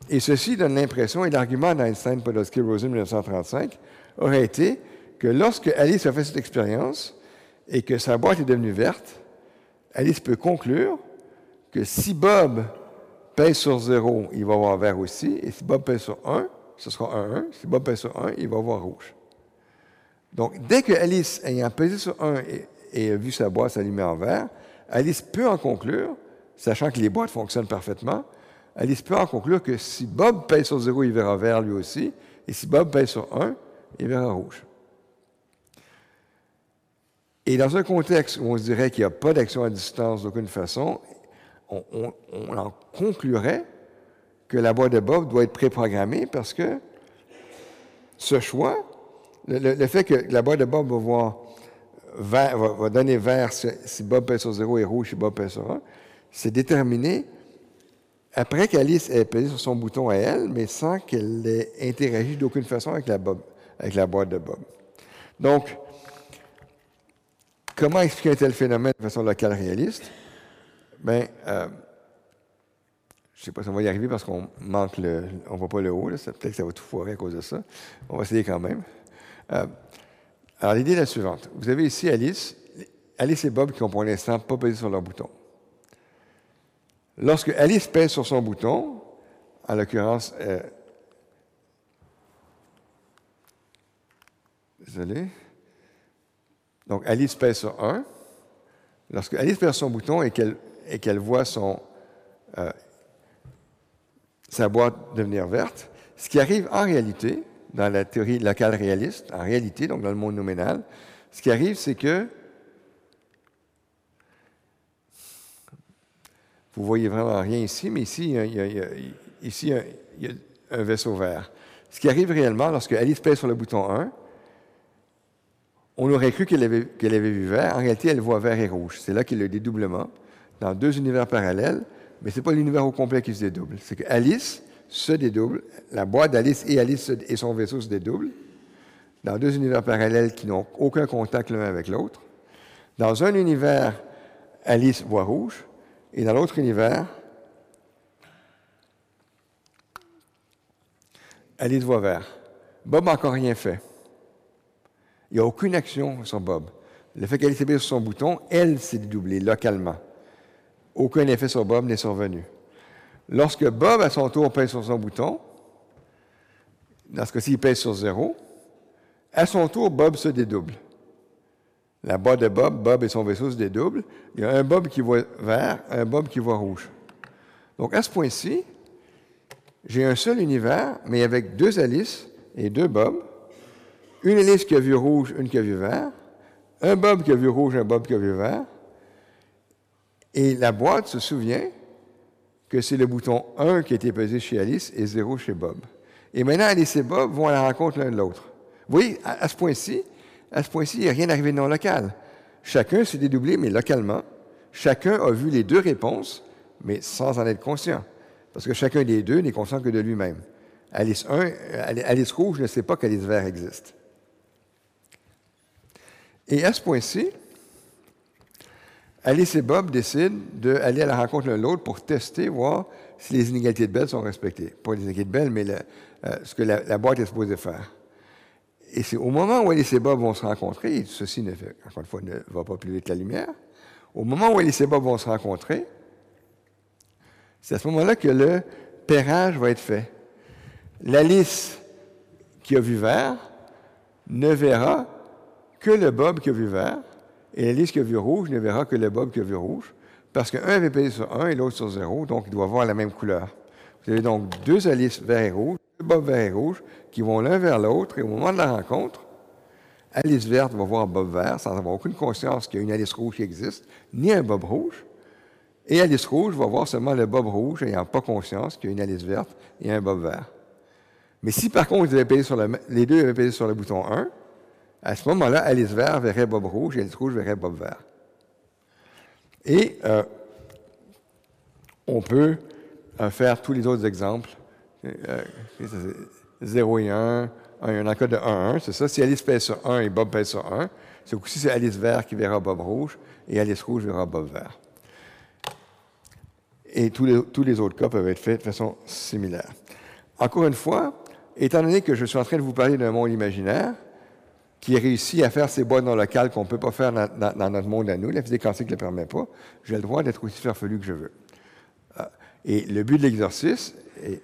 Et ceci donne l'impression, et l'argument d'Einstein, Podolsky, Rosen, 1935, aurait été que lorsque Alice a fait cette expérience et que sa boîte est devenue verte, Alice peut conclure que si Bob pèse sur 0, il va voir vert aussi, et si Bob pèse sur 1, ce sera 1, 1. Si Bob pèse sur 1, il va voir rouge. Donc, dès que Alice, ayant pesé sur 1 et, a vu sa boîte s'allumer en vert, Alice peut en conclure, sachant que les boîtes fonctionnent parfaitement, Alice peut en conclure que si Bob pèse sur 0, il verra vert lui aussi, et si Bob pèse sur 1, il verra rouge. Et dans un contexte où on se dirait qu'il n'y a pas d'action à distance d'aucune façon, on, en conclurait que la boîte de Bob doit être préprogrammée parce que ce choix, le, fait que la boîte de Bob va, donner vert si, Bob pèse sur 0 et rouge si Bob pèse sur 1, c'est déterminé après qu'Alice ait pesé sur son bouton à elle, mais sans qu'elle ait interagi d'aucune façon avec la, Bob, avec la boîte de Bob. Donc, comment expliquer un tel phénomène de façon locale réaliste? Bien, euh, je ne sais pas si on va y arriver parce qu'on manque le. On voit pas le haut, peut-être que ça va tout foirer à cause de ça. On va essayer quand même. Euh, alors, l'idée est la suivante. Vous avez ici Alice. Alice et Bob qui ont pour l'instant pas pesé sur leur bouton. Lorsque Alice pèse sur son bouton, en l'occurrence, euh, désolé. Donc, Alice pèse sur 1. Lorsque Alice pèse son bouton et qu'elle voit son, euh, sa boîte devenir verte, ce qui arrive en réalité, dans la théorie locale réaliste, en réalité, donc dans le monde nominal, ce qui arrive, c'est que vous voyez vraiment rien ici, mais ici, il y a, ici, il y a un vaisseau vert. Ce qui arrive réellement, lorsque Alice pèse sur le bouton 1, on aurait cru qu'elle avait, vu vert. En réalité, elle voit vert et rouge. C'est là qu'il y a le dédoublement dans deux univers parallèles, mais ce n'est pas l'univers au complet qui se dédouble. C'est que Alice se dédouble, la boîte d'Alice et Alice et son vaisseau se dédoublent dans deux univers parallèles qui n'ont aucun contact l'un avec l'autre. Dans un univers, Alice voit rouge, et dans l'autre univers, Alice voit vert. Bob n'a encore rien fait. Il n'y a aucune action sur Bob. Le fait qu'elle ait sur son bouton, elle s'est dédoublée localement. Aucun effet sur Bob n'est survenu. Lorsque Bob, à son tour, pèse sur son bouton, dans ce cas-ci, il pèse sur zéro, à son tour, Bob se dédouble. La boîte de Bob, Bob et son vaisseau se dédoublent. Il y a un Bob qui voit vert, un Bob qui voit rouge. Donc, à ce point-ci, j'ai un seul univers, mais avec deux Alice et deux Bob. Une Alice qui a vu rouge, une qui a vu vert. Un Bob qui a vu rouge, un Bob qui a vu vert. Et la boîte se souvient que c'est le bouton 1 qui a été pesé chez Alice et 0 chez Bob. Et maintenant, Alice et Bob vont à la rencontre l'un de l'autre. Vous voyez, à, ce point-ci, à ce point-ci, il n'y a rien arrivé de non local. Chacun s'est dédoublé, mais localement. Chacun a vu les deux réponses, mais sans en être conscient. Parce que chacun des deux n'est conscient que de lui-même. Alice 1, Alice Rouge ne sait pas qu'Alice Vert existe. Et à ce point-ci, Alice et Bob décident d'aller à la rencontre l'un l'autre pour tester, voir si les inégalités de Bell sont respectées. Pas les inégalités de Bell, mais euh, ce que la, boîte est supposée faire. Et c'est au moment où Alice et Bob vont se rencontrer, et ceci, ne fait, encore une fois, ne va pas plus vite que la lumière, au moment où Alice et Bob vont se rencontrer, c'est à ce moment-là que le pairage va être fait. L'Alice qui a vu vert ne verra que le Bob qui a vu vert, et l'Alice qui a vu rouge ne verra que le Bob qui a vu rouge, parce qu'un avait payé sur 1 et l'autre sur 0, donc il doit avoir la même couleur. Vous avez donc deux Alice vert et rouge, deux Bob vert et rouge, qui vont l'un vers l'autre, et au moment de la rencontre, Alice verte va voir Bob vert sans avoir aucune conscience qu'il y a une Alice rouge qui existe, ni un Bob rouge. Et Alice rouge va voir seulement le Bob rouge, n'ayant pas conscience qu'il y a une Alice verte et un Bob vert. Mais si par contre sur les deux avaient payé sur le bouton 1, à ce moment-là, Alice vert verrait Bob rouge et Alice rouge verrait Bob vert. Et euh, on peut euh, faire tous les autres exemples. 0 euh, et 1, 1 et 1. En cas de 1, 1, c'est ça. Si Alice pèse sur 1 et Bob pèse sur 1, c'est aussi c'est Alice vert qui verra Bob rouge et Alice rouge verra Bob vert. Et tous les autres cas peuvent être faits de façon similaire. Encore une fois, étant donné que je suis en train de vous parler d'un monde imaginaire, qui réussit à faire ces boîtes non locales qu'on ne peut pas faire dans, notre monde à nous, la physique quantique ne le permet pas, j'ai le droit d'être aussi farfelu que je veux. Ah, et le but de l'exercice, et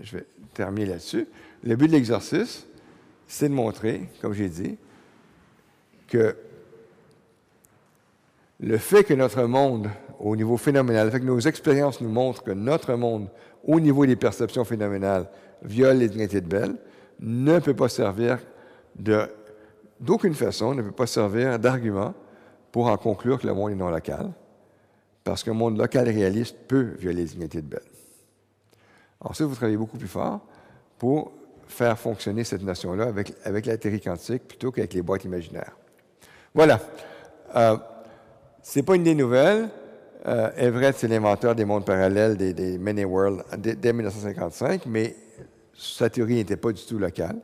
je vais terminer là-dessus, le but de l'exercice, c'est de montrer, comme j'ai dit, que le fait que notre monde, au niveau phénoménal, le fait que nos expériences nous montrent que notre monde, au niveau des perceptions phénoménales, viole les dignités de Bell, ne peut pas servir de d'aucune façon, ne peut pas servir d'argument pour en conclure que le monde est non local, parce qu'un monde local réaliste peut violer les unités de Bell. Ensuite, vous travaillez beaucoup plus fort pour faire fonctionner cette notion-là avec, avec la théorie quantique plutôt qu'avec les boîtes imaginaires. Voilà. Euh, Ce n'est pas une idée nouvelle. Euh, Everett, c'est l'inventeur des mondes parallèles, des, des many worlds, dès 1955, mais sa théorie n'était pas du tout locale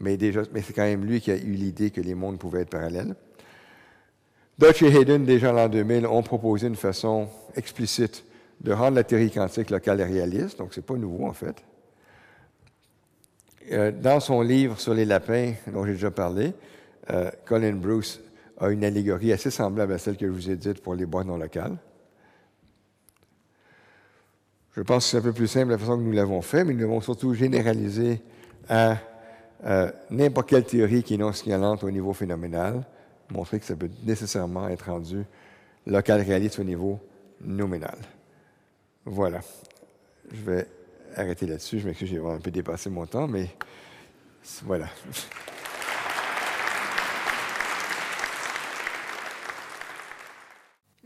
mais, c'est quand même lui qui a eu l'idée que les mondes pouvaient être parallèles. Dutch et Hayden, déjà en l'an 2000, ont proposé une façon explicite de rendre la théorie quantique locale et réaliste, donc ce n'est pas nouveau en fait. Euh, dans son livre sur les lapins, dont j'ai déjà parlé, euh, Colin Bruce a une allégorie assez semblable à celle que je vous ai dite pour les boîtes non locales. Je pense que c'est un peu plus simple la façon que nous l'avons fait, mais nous l'avons surtout généralisé à euh, n'importe quelle théorie qui est non signalante au niveau phénoménal, montrer que ça peut nécessairement être rendu local réaliste au niveau nominal. Voilà. Je vais arrêter là-dessus. Je m'excuse, j'ai un peu dépassé mon temps, mais voilà.